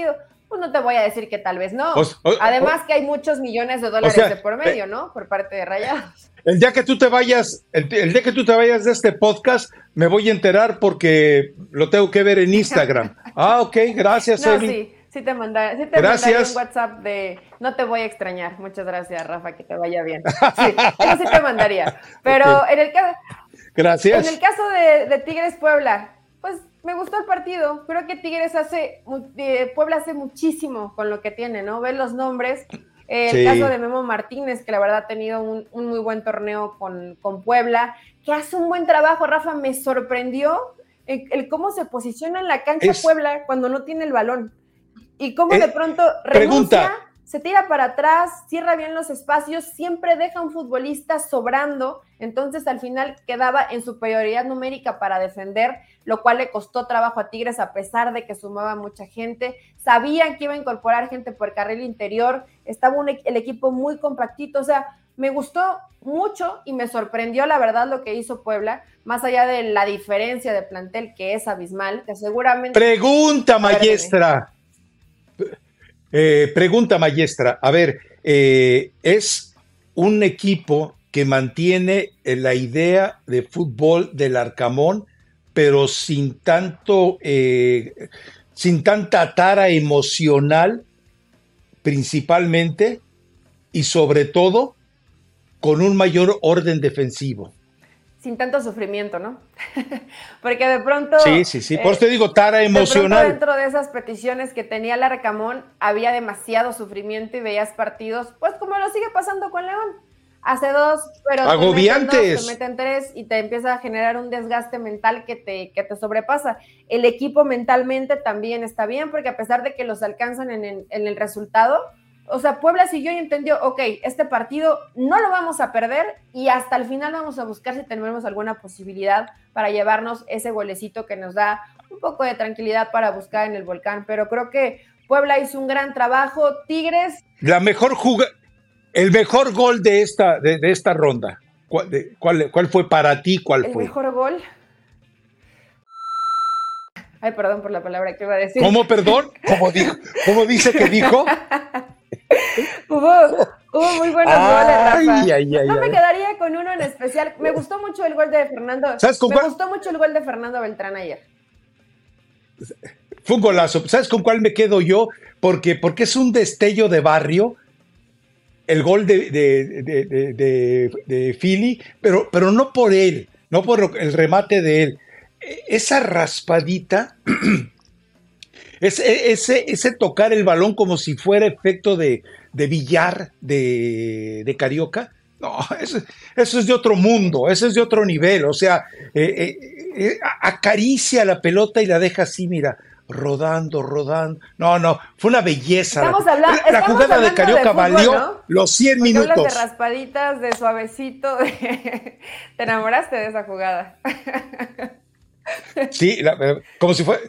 Pues no te voy a decir que tal vez no. Además que hay muchos millones de dólares de por medio, eh, ¿no? Por parte de Rayados. El día que tú te vayas, el, día que tú te vayas de este podcast, me voy a enterar porque lo tengo que ver en Instagram. ah, ok, gracias, no, Sí. Sí te, manda, sí te gracias. un WhatsApp de no te voy a extrañar. Muchas gracias, Rafa, que te vaya bien. Sí, eso sí te mandaría. Pero en el caso. Gracias. En el caso de, de Tigres Puebla, pues me gustó el partido. Creo que Tigres hace, eh, Puebla hace muchísimo con lo que tiene, ¿no? Ver los nombres. El caso de Memo Martínez, que la verdad ha tenido un, muy buen torneo con, con, Puebla, que hace un buen trabajo, Rafa, me sorprendió el, cómo se posiciona en la cancha Puebla cuando no tiene el balón. Y cómo de pronto renuncia, se tira para atrás, cierra bien los espacios, siempre deja un futbolista sobrando, entonces al final quedaba en superioridad numérica para defender, lo cual le costó trabajo a Tigres a pesar de que sumaba mucha gente. Sabían que iba a incorporar gente por carril interior, estaba el equipo muy compactito, o sea, me gustó mucho y me sorprendió la verdad lo que hizo Puebla, más allá de la diferencia de plantel que es abismal, que seguramente... Pregunta, maestra. Eh, pregunta, maestra. A ver, eh, es un equipo que mantiene la idea de fútbol del Arcamón, pero sin tanto, eh, sin tanta tara emocional, principalmente, y sobre todo con un mayor orden defensivo sin tanto sufrimiento, ¿no? Porque de pronto... Sí, sí, sí, por eso te digo, tara emocional. De dentro de esas peticiones que tenía el Arcamón había demasiado sufrimiento y veías partidos, pues como lo sigue pasando con León. Hace dos, pero agobiantes. Te meten, tres y te empieza a generar un desgaste mental que te, que te sobrepasa. El equipo mentalmente también está bien, porque a pesar de que los alcanzan en en el resultado, o sea, Puebla siguió y entendió, ok, este partido no lo vamos a perder y hasta el final vamos a buscar si tenemos alguna posibilidad para llevarnos ese golecito que nos da un poco de tranquilidad para buscar en el volcán. Pero creo que Puebla hizo un gran trabajo. Tigres. La mejor jugada, el mejor gol de esta, de, esta ronda. ¿Cuál, cuál, fue para ti? ¿Cuál el fue? El mejor gol. Ay, perdón por la palabra que iba a decir. ¿Cómo, perdón? ¿Cómo, dijo? ¿Cómo dice que dijo? hubo, muy buenos goles, no me quedaría con uno en especial. Me gustó mucho el gol de Fernando. me gustó mucho el gol de Fernando Beltrán ayer. Fue un golazo. ¿Sabes con cuál me quedo yo? Porque, porque es un destello de barrio. El gol de, de, de, Philly, pero, pero no por él, no por el remate de él. Esa raspadita ese, ese, ese tocar el balón como si fuera efecto de, de billar de, de carioca, no, eso, eso, es de otro mundo, eso es de otro nivel. O sea, eh, eh, eh, acaricia la pelota y la deja así, mira, rodando, rodando. No, no, fue una belleza. Estamos hablando, la, jugada de Carioca valió los 100 Porque minutos. de raspaditas, de suavecito. De... Te enamoraste de esa jugada. Sí, la, como si fuera.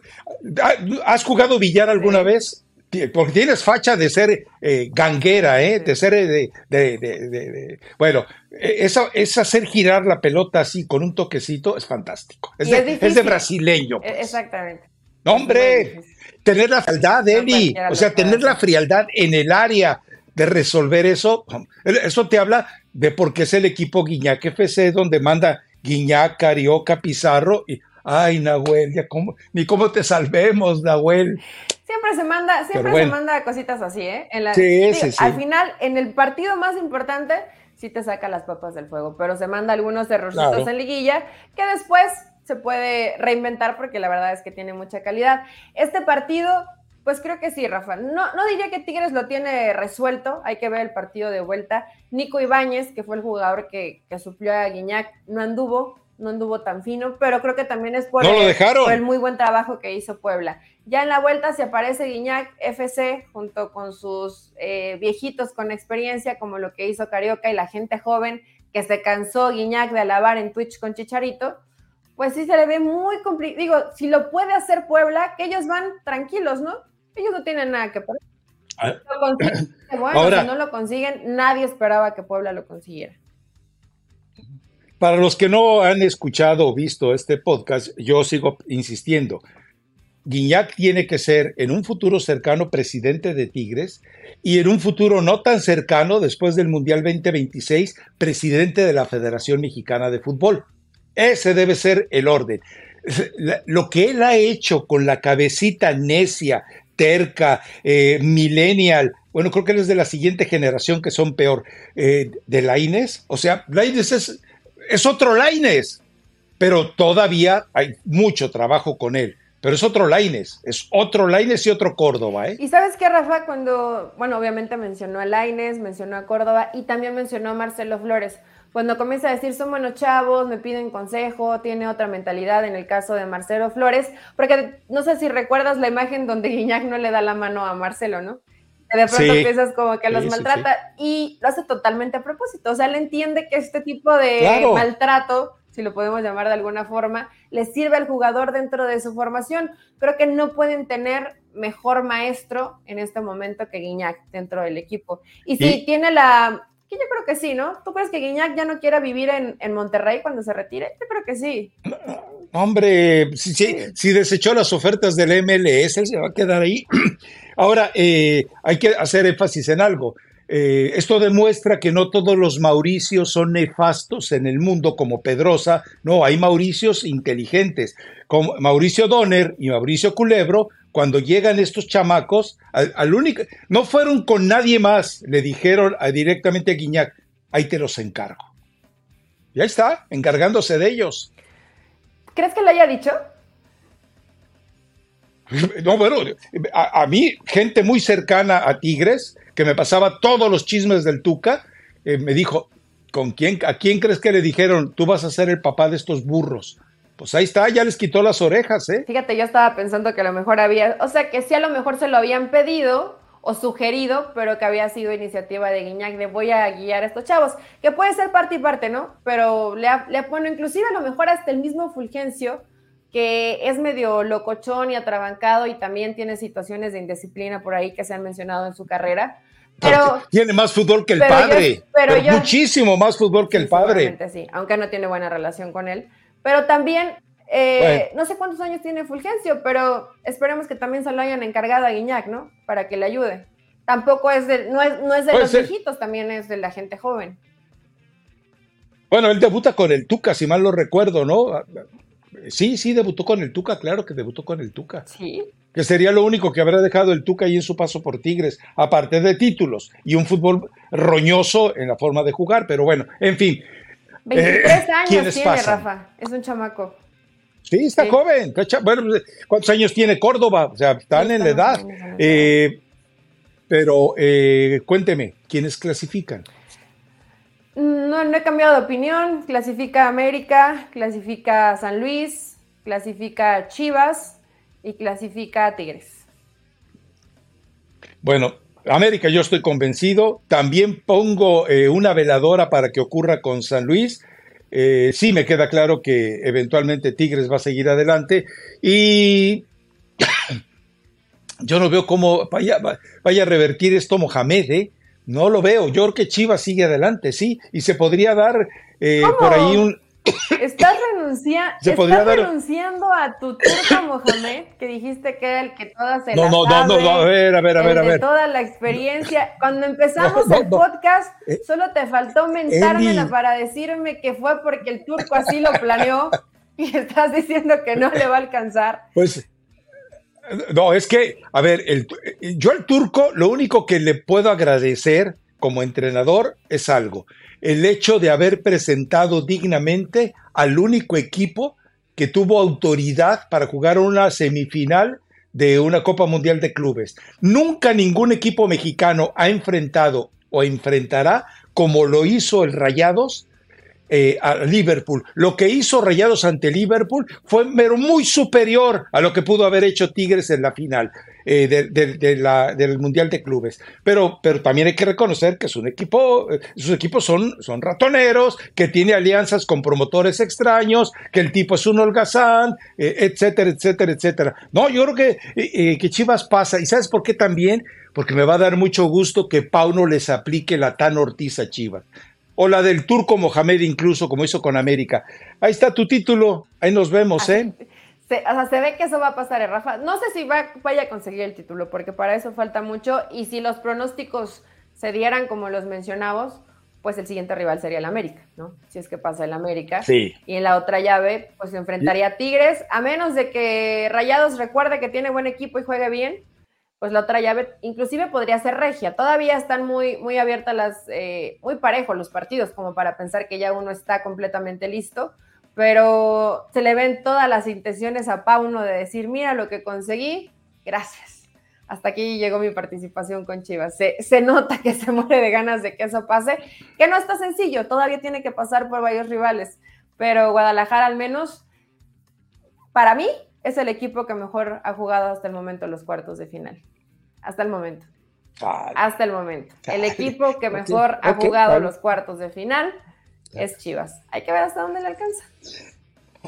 ¿Has jugado billar alguna sí. vez? Porque tienes facha de ser eh, ganguera, ¿eh? de ser de, de, de, Bueno, esa, es hacer girar la pelota así con un toquecito es fantástico. Es, es, es de brasileño. Pues. Exactamente. No, hombre, tener la frialdad, Eli. No o sea, tener la frialdad en el área de resolver eso. Eso te habla de por qué es el equipo Guiñac FC donde manda Guiñac, Carioca, Pizarro. Y, ay, Nahuel, ya cómo, ni cómo te salvemos, Nahuel. Siempre se manda, siempre bueno. se manda cositas así, ¿eh? En la, sí, digo, sí, sí. Al final, en el partido más importante, sí te saca las papas del fuego, pero se manda algunos errorcitos claro. en liguilla que después se puede reinventar porque la verdad es que tiene mucha calidad. Este partido, pues creo que sí, Rafa. No, no diría que Tigres lo tiene resuelto, hay que ver el partido de vuelta. Nico Ibáñez, que fue el jugador que, que suplió a Guiñac, no anduvo, no anduvo tan fino, pero creo que también es por, no el, dejaron. por el muy buen trabajo que hizo Puebla. Ya en la vuelta se aparece Guiñac FC junto con sus eh, viejitos con experiencia, como lo que hizo Carioca y la gente joven que se cansó Guiñac de alabar en Twitch con Chicharito, pues sí se le ve muy complicado. Digo, si lo puede hacer Puebla, que ellos van tranquilos, ¿no? Ellos no tienen nada que perder. Ah, bueno, Ahora, si no lo consiguen, nadie esperaba que Puebla lo consiguiera. Para los que no han escuchado o visto este podcast, yo sigo insistiendo. Guiñac tiene que ser en un futuro cercano presidente de Tigres y en un futuro no tan cercano, después del Mundial 2026, presidente de la Federación Mexicana de Fútbol. Ese debe ser el orden. Lo que él ha hecho con la cabecita necia, terca, eh, millennial, bueno, creo que él es de la siguiente generación que son peor, eh, de Laines. O sea, Laines es, es otro Laines, pero todavía hay mucho trabajo con él. Pero es otro Laines, es otro Laines y otro Córdoba, ¿eh? Y sabes qué, Rafa, cuando, bueno, obviamente mencionó a Laines, mencionó a Córdoba y también mencionó a Marcelo Flores. Cuando comienza a decir, son buenos chavos, me piden consejo, tiene otra mentalidad en el caso de Marcelo Flores, porque no sé si recuerdas la imagen donde Guiñac no le da la mano a Marcelo, ¿no? De pronto sí. piensas como que los sí, maltrata sí, y lo hace totalmente a propósito. O sea, él entiende que este tipo de claro. maltrato si lo podemos llamar de alguna forma, le sirve al jugador dentro de su formación. Creo que no pueden tener mejor maestro en este momento que Guiñac dentro del equipo. Y si ¿Y? tiene la, que yo creo que sí, ¿no? ¿Tú crees que Guiñac ya no quiera vivir en, en Monterrey cuando se retire? Yo creo que sí. Hombre, si, si, si, desechó las ofertas del MLS, él se va a quedar ahí. Ahora, eh, hay que hacer énfasis en algo. Eh, esto demuestra que no todos los Mauricios son nefastos en el mundo como Pedrosa, no, hay Mauricios inteligentes, como Mauricio Donner y Mauricio Culebro, cuando llegan estos chamacos, al, al único, no fueron con nadie más, le dijeron a, directamente a Guiñac, ahí te los encargo. Y ahí está, encargándose de ellos. ¿Crees que lo haya dicho? No, bueno, a, a, mí, gente muy cercana a Tigres, que me pasaba todos los chismes del Tuca, eh, me dijo, ¿con quién, ¿a quién crees que le dijeron, tú vas a ser el papá de estos burros? Pues ahí está, ya les quitó las orejas, ¿eh? Fíjate, yo estaba pensando que a lo mejor había, o sea, que sí a lo mejor se lo habían pedido o sugerido, pero que había sido iniciativa de Guiñac de voy a guiar a estos chavos, que puede ser parte y parte, ¿no? Pero le, le bueno, inclusive a lo mejor hasta el mismo Fulgencio, que es medio locochón y atrabancado y también tiene situaciones de indisciplina por ahí que se han mencionado en su carrera. Pero, tiene más fútbol que el padre, yo, pero, pero yo, muchísimo más fútbol que sí, el padre. Sí, aunque no tiene buena relación con él. Pero también, eh, bueno. no sé cuántos años tiene Fulgencio, pero esperemos que también se lo hayan encargado a Guiñac, ¿no? Para que le ayude. Tampoco es de, no es, no es de los ser. viejitos, también es de la gente joven. Bueno, él debuta con el Tuca, si mal lo recuerdo, ¿no? Sí, sí, debutó con el Tuca, claro que debutó con el Tuca. Sí. Que sería lo único que habría dejado el Tuca ahí en su paso por Tigres, aparte de títulos y un fútbol roñoso en la forma de jugar, pero bueno, en fin. 23 eh, años tiene, pasan? Rafa, es un chamaco. Sí, está joven. bueno, pues, ¿cuántos años tiene Córdoba? O sea, están en la edad. Eh, pero eh, cuénteme, ¿quiénes clasifican? No, no he cambiado de opinión. Clasifica América, clasifica San Luis, clasifica Chivas y clasifica Tigres. Bueno, América yo estoy convencido. También pongo eh, una veladora para que ocurra con San Luis. Eh, sí me queda claro que eventualmente Tigres va a seguir adelante y yo no veo cómo vaya, vaya a revertir esto Mohamed, ¿eh? No lo veo. Yo creo que Chivas sigue adelante, sí, y se podría dar eh, por ahí un, Estás, renuncia, renunciando a tu turco Mohamed, que dijiste que era el que todas se no, no, no, no, a ver, a ver, a ver, a ver. toda la experiencia. Cuando empezamos el podcast, eh, solo te faltó mentármela para decirme que fue porque el turco así lo planeó y estás diciendo que no le va a alcanzar. Pues no, es que, a ver, el, yo al turco lo único que le puedo agradecer como entrenador es algo el hecho de haber presentado dignamente al único equipo que tuvo autoridad para jugar una semifinal de una Copa Mundial de Clubes. Nunca ningún equipo mexicano ha enfrentado o enfrentará como lo hizo el Rayados eh, a Liverpool. Lo que hizo Rayados ante Liverpool fue muy superior a lo que pudo haber hecho Tigres en la final. Eh, del Mundial de Clubes. Pero, pero también hay que reconocer que es un equipo, eh, sus equipos son, son ratoneros, que tiene alianzas con promotores extraños, que el tipo es un holgazán, etcétera, etcétera, etcétera. No, yo creo que, que Chivas pasa. ¿Y sabes por qué también? Porque me va a dar mucho gusto que Pauno les aplique la tan Ortiz a Chivas o la del turco Mohamed incluso, como hizo con América. Ahí está tu título, ahí nos vemos, ¿eh? Se, o sea, se ve que eso va a pasar, ¿eh, Rafa. No sé si va, vaya a conseguir el título, porque para eso falta mucho. Y si los pronósticos se dieran como los mencionamos, pues el siguiente rival sería el América, ¿no? Si es que pasa el América. Sí. Y en la otra llave, pues se enfrentaría a Tigres, a menos de que Rayados recuerde que tiene buen equipo y juegue bien, pues la otra llave inclusive podría ser regia. Todavía están muy, muy abiertas las, eh, muy parejos los partidos, como para pensar que ya uno está completamente listo pero se le ven todas las intenciones a Pauno de decir, mira lo que conseguí, gracias. Hasta aquí llegó mi participación con Chivas. Se, nota que se muere de ganas de que eso pase, que no está sencillo, todavía tiene que pasar por varios rivales, pero Guadalajara al menos, para mí, es el equipo que mejor ha jugado hasta el momento en los cuartos de final. Hasta el momento. Hasta el momento. El equipo que mejor ha jugado los cuartos de final es Chivas. Hay que ver hasta dónde le alcanza.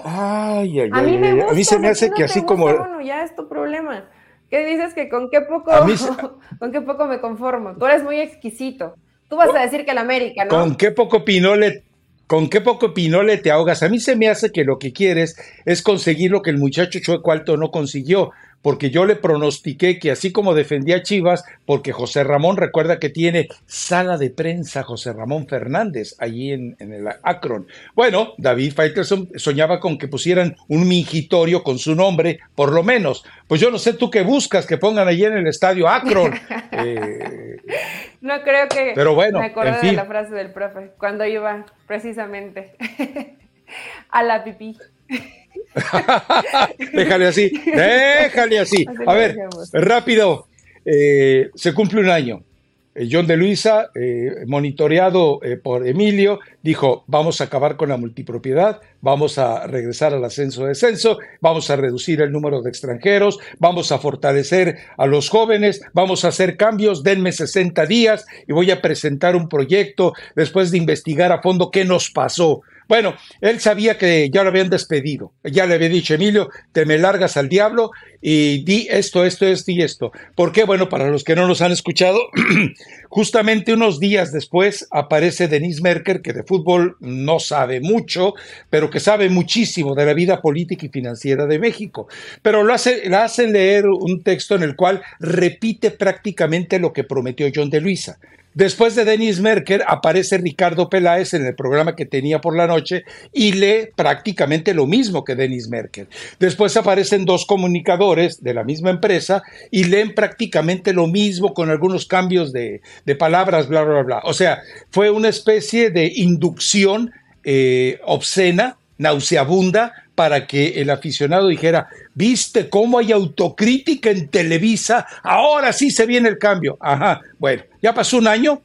Ay, ay, a mí me gusta, a mí se me hace que así como. Ya es tu problema. ¿Qué dices que con qué poco, con qué poco me conformo? Tú eres muy exquisito. Tú vas a decir que el América, ¿no? Con qué poco pinole, con qué poco pinole te ahogas. A mí se me hace que lo que quieres es conseguir lo que el muchacho Chueco Alto no consiguió porque yo le pronostiqué que así como defendía a Chivas, porque José Ramón recuerda que tiene sala de prensa José Ramón Fernández allí en, el Akron. Bueno, David Faitelson soñaba con que pusieran un mingitorio con su nombre, por lo menos. Pues yo no sé tú qué buscas que pongan allí en el estadio Akron. Eh, no creo que pero bueno, me acordé de la frase del profe cuando iba precisamente a la pipí. déjale así, déjale así. A ver, rápido, eh, se cumple un año. Eh, John de Luisa, eh, monitoreado por Emilio, dijo, vamos a acabar con la multipropiedad, vamos a regresar al ascenso-descenso, vamos a reducir el número de extranjeros, vamos a fortalecer a los jóvenes, vamos a hacer cambios, denme 60 días y voy a presentar un proyecto después de investigar a fondo qué nos pasó. Bueno, él sabía que ya lo habían despedido. Ya le había dicho, Emilio, te me largas al diablo y di esto, esto, esto y esto. ¿Por qué? Bueno, para los que no nos han escuchado, justamente unos días después aparece Denise Merker, que de fútbol no sabe mucho, pero que sabe muchísimo de la vida política y financiera de México. Pero lo hace, la hace leer un texto en el cual repite prácticamente lo que prometió John de Luisa. Después de Denis Merker aparece Ricardo Peláez en el programa que tenía por la noche y lee prácticamente lo mismo que Denis Merker. Después aparecen dos comunicadores de la misma empresa y leen prácticamente lo mismo con algunos cambios de, palabras, bla, bla, bla. O sea, fue una especie de inducción eh, obscena, nauseabunda, para que el aficionado dijera, viste cómo hay autocrítica en Televisa, ahora sí se viene el cambio. Ajá, bueno, ya pasó un año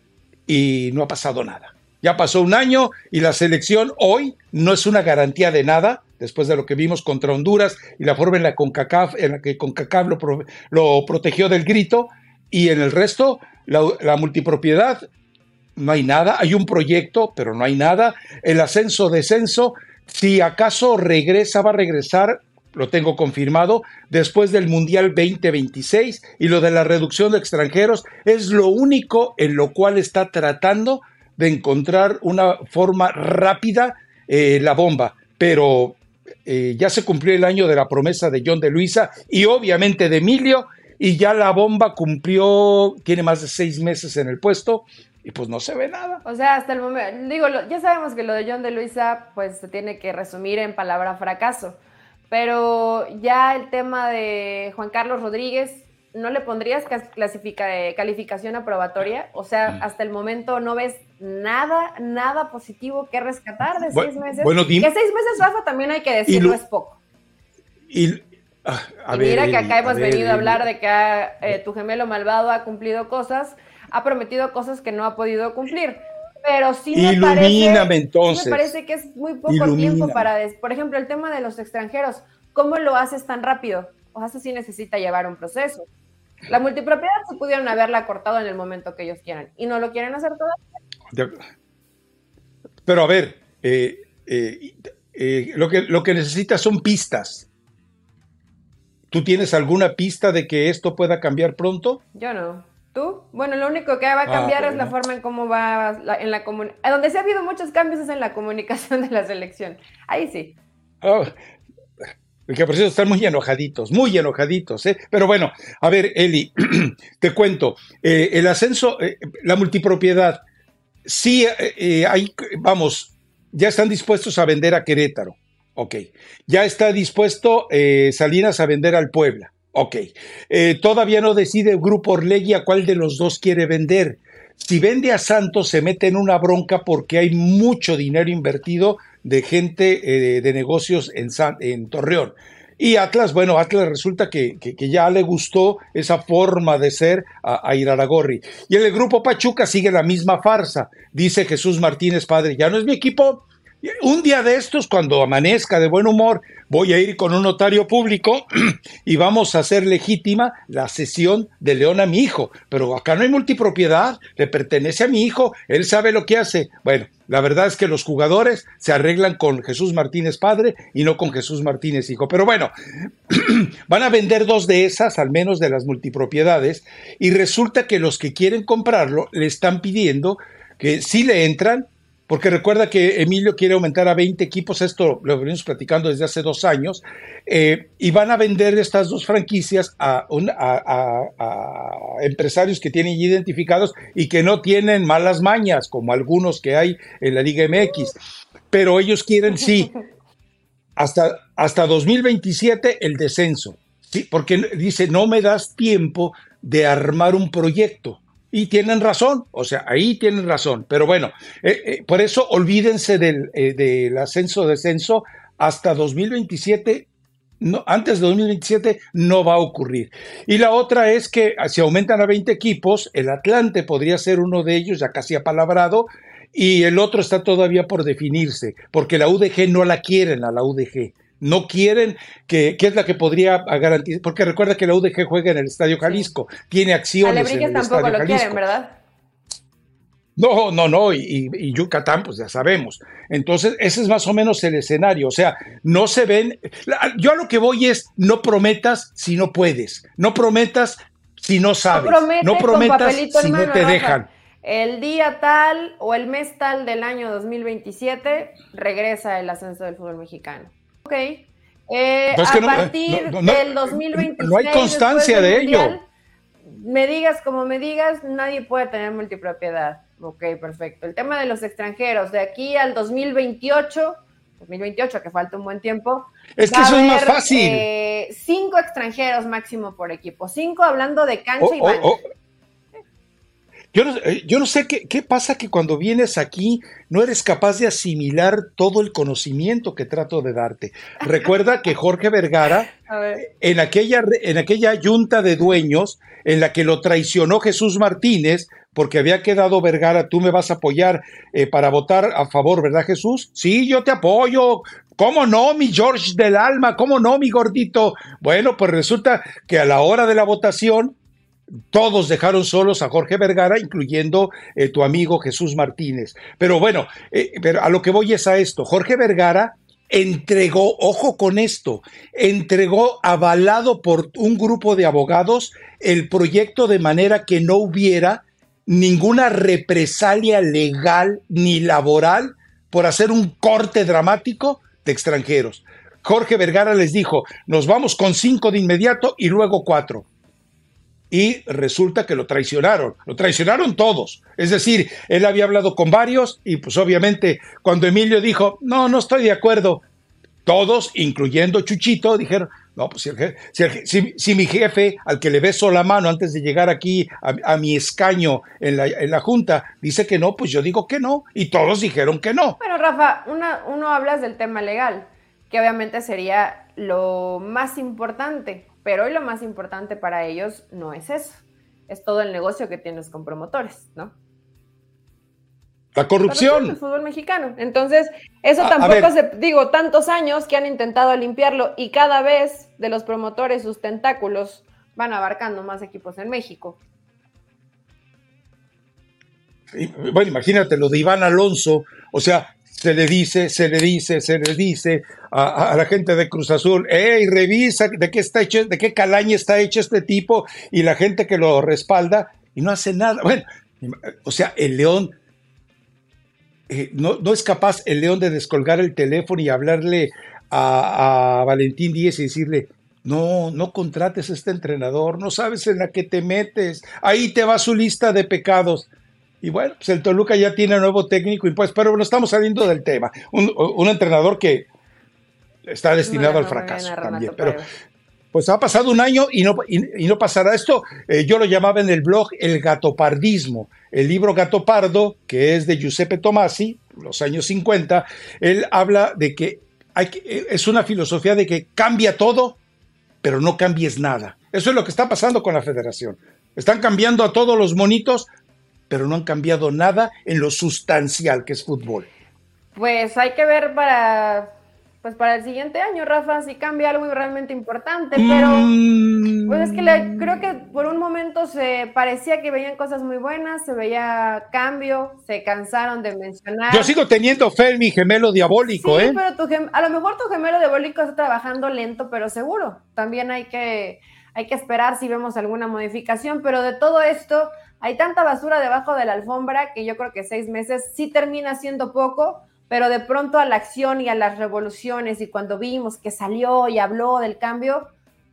y no ha pasado nada. Ya pasó un año y la selección hoy no es una garantía de nada, después de lo que vimos contra Honduras y la forma en la, CONCACAF, en la que CONCACAF lo, lo protegió del grito, y en el resto, la, multipropiedad, no hay nada, hay un proyecto, pero no hay nada. El ascenso, descenso, si acaso regresa, va a regresar, lo tengo confirmado, después del Mundial 2026 y lo de la reducción de extranjeros es lo único en lo cual está tratando de encontrar una forma rápida eh, la bomba. Pero eh, ya se cumplió el año de la promesa de John de Luisa y obviamente de Emilio y ya la bomba cumplió, tiene más de seis meses en el puesto y pues no se ve nada. O sea, hasta el momento, digo, ya sabemos que lo de John de Luisa pues se tiene que resumir en palabra fracaso, pero ya el tema de Juan Carlos Rodríguez, ¿no le pondrías clasifica, calificación aprobatoria? O sea, mm. hasta el momento no ves nada, nada positivo que rescatar de seis meses. Bueno, que seis meses, Rafa, también hay que decirlo, es poco. Y, Ah, mira que acá hemos venido a hablar de que eh, tu gemelo malvado ha cumplido cosas, ha prometido cosas que no ha podido cumplir. Pero sí me, parece, entonces. me parece que es muy poco tiempo para, por ejemplo, el tema de los extranjeros. ¿Cómo lo haces tan rápido? O sea, eso sí necesita llevar un proceso. La multipropiedad se pudieron haberla cortado en el momento que ellos quieran y no lo quieren hacer todavía. Pero a ver, eh, eh, lo, que, lo que necesita son pistas. ¿Tú tienes alguna pista de que esto pueda cambiar pronto? Yo no. ¿Tú? Bueno, lo único que va a ah, cambiar es la forma en cómo va en la comunicación. Donde se ha habido muchos cambios es en la comunicación de la selección. Ahí sí. Oh, que por cierto están muy enojaditos, muy enojaditos, ¿eh? Pero bueno, a ver, Eli, te cuento. Eh, el ascenso, eh, la multipropiedad, sí, eh, hay, vamos, ya están dispuestos a vender a Querétaro. Ok. Ya está dispuesto Salinas a vender al Puebla. Ok. Eh, todavía no decide Grupo Orlegui a cuál de los dos quiere vender. Si vende a Santos se mete en una bronca porque hay mucho dinero invertido de gente eh, de negocios en, en Torreón. Y Atlas, bueno, Atlas resulta que, ya le gustó esa forma de ser a, a, Iraragorri. Y el grupo Pachuca sigue la misma farsa. Dice Jesús Martínez, padre, ya no es mi equipo, un día de estos, cuando amanezca de buen humor, voy a ir con un notario público y vamos a hacer legítima la cesión de León a mi hijo. Pero acá no hay multipropiedad, le pertenece a mi hijo, él sabe lo que hace. Bueno, la verdad es que los jugadores se arreglan con Jesús Martínez padre y no con Jesús Martínez hijo. Pero bueno, van a vender dos de esas, al menos de las multipropiedades, y resulta que los que quieren comprarlo le están pidiendo que si le entran, porque recuerda que Emilio quiere aumentar a 20 equipos, esto lo venimos platicando desde hace dos años, eh, y van a vender estas dos franquicias a, empresarios que tienen identificados y que no tienen malas mañas, como algunos que hay en la Liga MX. Pero ellos quieren, sí, hasta, hasta 2027 el descenso, ¿sí? porque dice, no me das tiempo de armar un proyecto. Y tienen razón, o sea, ahí tienen razón. Pero bueno, eh, eh, por eso olvídense del, eh, del ascenso-descenso hasta 2027 no, antes de 2027 no va a ocurrir. Y la otra es que si aumentan a 20 equipos, el Atlante podría ser uno de ellos, ya casi apalabrado, y el otro está todavía por definirse, porque la UDG no la quieren a la UDG. No quieren que, es la que podría garantizar, porque recuerda que la UDG juega en el Estadio Jalisco, tiene acciones en el tampoco lo quieren, ¿verdad? No, no, no, y, Yucatán, pues ya sabemos. Entonces, ese es más o menos el escenario. O sea, no se ven. Yo a lo que voy es, no prometas si no puedes. No prometas si no sabes. No, prometas si no te dejan. El día tal o el mes tal del año 2027 regresa el ascenso del fútbol mexicano. Ok. Eh, pues a partir del 2026. No hay constancia de ello. Me digas como me digas, nadie puede tener multipropiedad. Ok, perfecto. El tema de los extranjeros, de aquí al 2028, 2028, que falta un buen tiempo. Es que eso es más fácil. Eh, cinco extranjeros máximo por equipo. Cinco hablando de cancha y oh, oh, oh. Yo no, eh, yo no sé qué, qué, pasa que cuando vienes aquí no eres capaz de asimilar todo el conocimiento que trato de darte. Recuerda que Jorge Vergara, en aquella, en aquella junta de dueños en la que lo traicionó Jesús Martínez, porque había quedado Vergara, tú me vas a apoyar eh, para votar a favor, ¿verdad Jesús? Sí, yo te apoyo. ¿Cómo no, mi George del alma? ¿Cómo no, mi gordito? Bueno, pues resulta que a la hora de la votación todos dejaron solos a Jorge Vergara, incluyendo eh, tu amigo Jesús Martínez. Pero bueno, eh, pero a lo que voy es a esto. Jorge Vergara entregó, ojo con esto, entregó avalado por un grupo de abogados el proyecto de manera que no hubiera ninguna represalia legal ni laboral por hacer un corte dramático de extranjeros. Jorge Vergara les dijo, nos vamos con cinco de inmediato y luego cuatro y resulta que lo traicionaron, lo traicionaron todos. Es decir, él había hablado con varios y pues obviamente cuando Emilio dijo, no, no estoy de acuerdo, todos, incluyendo Chuchito, dijeron, no, pues si, mi jefe, al que le beso la mano antes de llegar aquí a, mi escaño en la, en la, Junta, dice que no, pues yo digo que no, y todos dijeron que no. Bueno, Rafa, una, uno hablas del tema legal, que obviamente sería lo más importante pero hoy lo más importante para ellos no es eso, es todo el negocio que tienes con promotores, ¿no? La corrupción. El fútbol mexicano. Entonces, eso tampoco se, digo, tantos años que han intentado limpiarlo y cada vez de los promotores sus tentáculos van abarcando más equipos en México. Bueno, imagínate lo de Iván Alonso, o sea, se le dice, se le dice, se le dice a, la gente de Cruz Azul, hey, revisa de qué está hecho, de qué calaña está hecho este tipo, y la gente que lo respalda y no hace nada. Bueno, o sea, el león eh, no, es capaz el león de descolgar el teléfono y hablarle a, a Valentín Díez y decirle, no, no contrates a este entrenador, no sabes en la que te metes, ahí te va su lista de pecados. Y bueno, pues el Toluca ya tiene nuevo técnico y pues, pero bueno, estamos saliendo del tema. Un, entrenador que está destinado al fracaso también. Pero pues ha pasado un año y no, y, no pasará esto. Eh, yo lo llamaba en el blog el gatopardismo. El libro Gato Pardo, que es de Giuseppe Tomasi, los años 50, él habla de que, hay que es una filosofía de que cambia todo, pero no cambies nada. Eso es lo que está pasando con la federación. Están cambiando a todos los monitos, pero no han cambiado nada en lo sustancial que es fútbol. Pues hay que ver para, pues para el siguiente año, Rafa, si cambia algo realmente importante, pero mm. pues es que creo que por un momento se parecía que veían cosas muy buenas, se veía cambio, se cansaron de mencionar. Yo sigo teniendo fe en mi gemelo diabólico, sí, ¿eh? pero a lo mejor tu gemelo diabólico está trabajando lento, pero seguro. También hay que, hay que esperar si vemos alguna modificación, pero de todo esto hay tanta basura debajo de la alfombra que yo creo que seis meses sí termina siendo poco, pero de pronto a la acción y a las revoluciones y cuando vimos que salió y habló del cambio,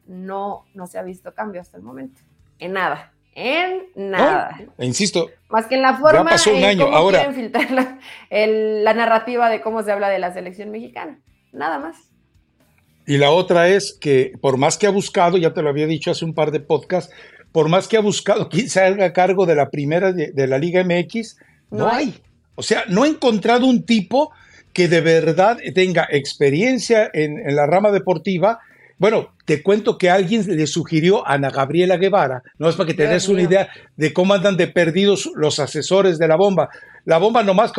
no, no se ha visto cambio hasta el momento. En nada. En nada. insisto. Más que en la forma pasó un año. Cómo Ahora, quieren filtrar la, la narrativa de cómo se habla de la selección mexicana. Nada más. Y la otra es que, por más que ha buscado, ya te lo había dicho hace un par de podcasts, por más que ha buscado quien se haga cargo de la primera de, la Liga MX, no, hay. O sea, no he encontrado un tipo que de verdad tenga experiencia en, la rama deportiva. Bueno, te cuento que alguien le sugirió a Ana Gabriela Guevara, no es para que tengas una idea de cómo andan de perdidos los asesores de la bomba. La bomba nomás,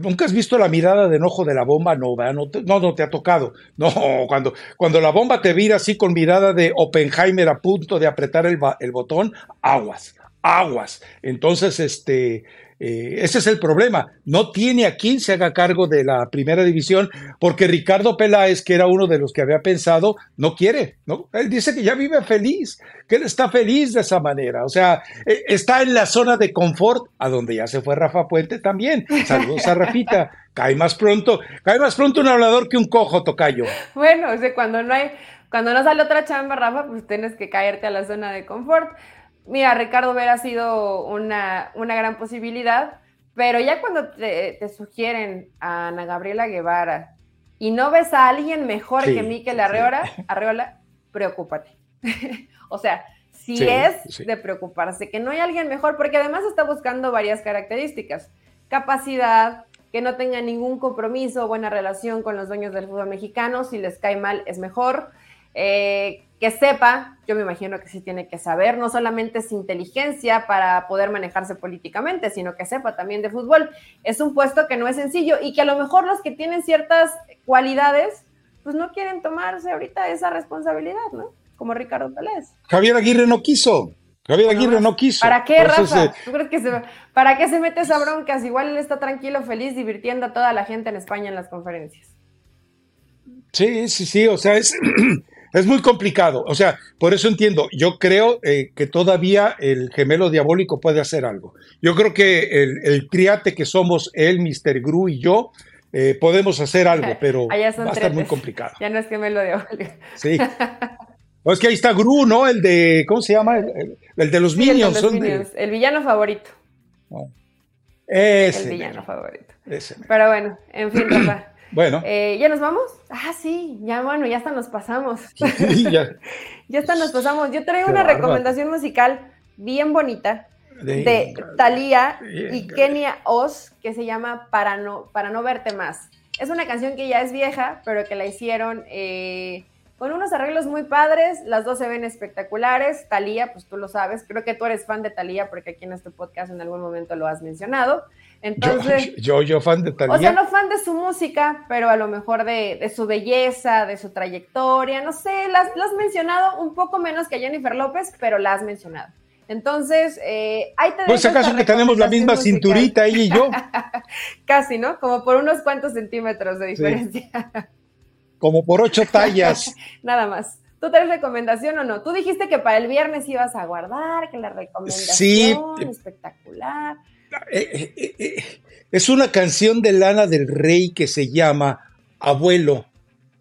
nunca has visto la mirada de enojo de la bomba, no, no, no, no te ha tocado. No, cuando, cuando la bomba te vira así con mirada de Oppenheimer a punto de apretar el, el botón, aguas, aguas. Entonces, este, eh, ese es el problema. No tiene a quien se haga cargo de la primera división porque Ricardo Peláez, que era uno de los que había pensado, no quiere. ¿no? Él dice que ya vive feliz, que él está feliz de esa manera. O sea, eh, está en la zona de confort, a donde ya se fue Rafa Puente también. Saludos a Rafita. Cae más pronto, cae más pronto un hablador que un cojo, tocayo. Bueno, o cuando no hay, cuando no sale otra chamba, Rafa, pues tienes que caerte a la zona de confort. Mira, Ricardo hubiera sido una, gran posibilidad, pero ya cuando te, sugieren a Ana Gabriela Guevara y no ves a alguien mejor que Miquel Arreola, Arreola, preocúpate. o sea, sí, es de preocuparse, que no hay alguien mejor, porque además está buscando varias características. Capacidad, que no tenga ningún compromiso buena relación con los dueños del fútbol mexicano, si les cae mal es mejor. Eh, que sepa, yo me imagino que sí tiene que saber, no solamente es inteligencia para poder manejarse políticamente, sino que sepa también de fútbol. Es un puesto que no es sencillo y que a lo mejor los que tienen ciertas cualidades, pues no quieren tomarse ahorita esa responsabilidad, ¿no? Como Ricardo Pérez. Javier Aguirre no quiso. Javier Aguirre no quiso. ¿Para qué, Rafa? ¿Tú crees que se, ¿Para qué se mete esa broncas? Igual él está tranquilo, feliz, divirtiendo a toda la gente en España en las conferencias. Sí, sí, sí, o sea, es, Es muy complicado, o sea, por eso entiendo, yo creo eh, que todavía el gemelo diabólico puede hacer algo. Yo creo que el, el criate que somos él, Mr. Gru y yo, eh, podemos hacer algo, pero va a estar muy complicado. Ya no es gemelo diabólico. Sí. O es que ahí está Gru, ¿no? El de, ¿cómo se llama? El, de los Minions. El, villano favorito. Ah. Ese. El villano favorito. Ese. Pero bueno, en fin, Rafa. Bueno. Eh, ¿Ya nos vamos? Ah, sí, ya bueno, ya hasta nos pasamos. ya. ya hasta nos pasamos. Yo traigo una recomendación musical bien bonita de, Thalía y Kenia Oz que se llama Para no, Para no verte más. Es una canción que ya es vieja, pero que la hicieron eh, con unos arreglos muy padres. Las dos se ven espectaculares. Thalía, pues tú lo sabes, creo que tú eres fan de Thalía porque aquí en este podcast en algún momento lo has mencionado. Entonces, yo, yo, fan de Talía. O sea, no fan de su música, pero a lo mejor de, su belleza, de su trayectoria, no sé, la has mencionado un poco menos que Jennifer López, pero la has mencionado. Entonces, eh, ahí te Pues acaso que tenemos la misma cinturita ella y yo. Casi, ¿no? Como por unos cuantos centímetros de diferencia. Como por ocho tallas. Nada más. ¿Tú traes recomendación o no? Tú dijiste que para el viernes ibas a guardar, que la recomendación sí. espectacular. Eh, eh, eh, es una canción de Lana del Rey que se llama Abuelo,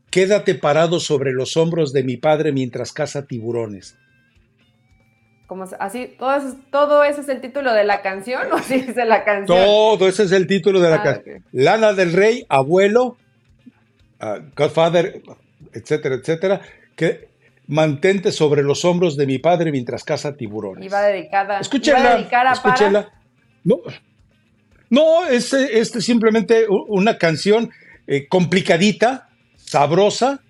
quédate parado sobre los hombros de mi padre mientras caza tiburones. Como así, todo, ese es el título de la canción, o así dice la canción. Todo ese es el título de la ah, canción. Lana del Rey, abuelo, uh, Godfather, etcétera, etcétera, que mantente sobre los hombros de mi padre mientras caza tiburones. Iba dedicada, escúchenla, dedicada escúchenla. No, no es, es simplemente una canción eh, complicadita, sabrosa,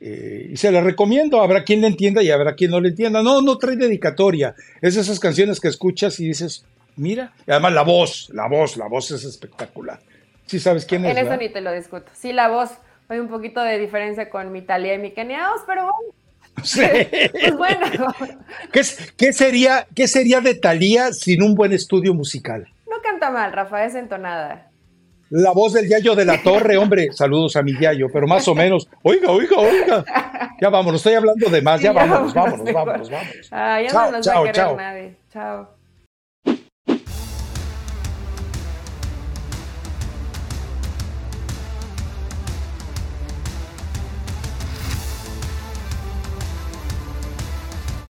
eh, y se la recomiendo. Habrá quien le entienda y habrá quien no le entienda. No, no trae dedicatoria. Es esas canciones que escuchas y dices, mira. Y además la voz, la voz, la voz es espectacular. ¿Sí sabes quién es? En eso ni te lo discuto. Sí, la voz. Hay un poquito de diferencia con mi Italia y mi Keniaos, pero bueno. Sí. pues bueno. ¿Qué, sería, ¿Qué sería de Talía sin un buen estudio musical? No canta mal, Rafa, es entonada. La voz del Yayo de la Torre, hombre, saludos a mi Yayo, pero más o menos, oiga, oiga, oiga. Ya vámonos, estoy hablando de más, ya, vámonos, vámonos, vámonos, vámonos, Ah, ya no nos va a querer nadie. Chao.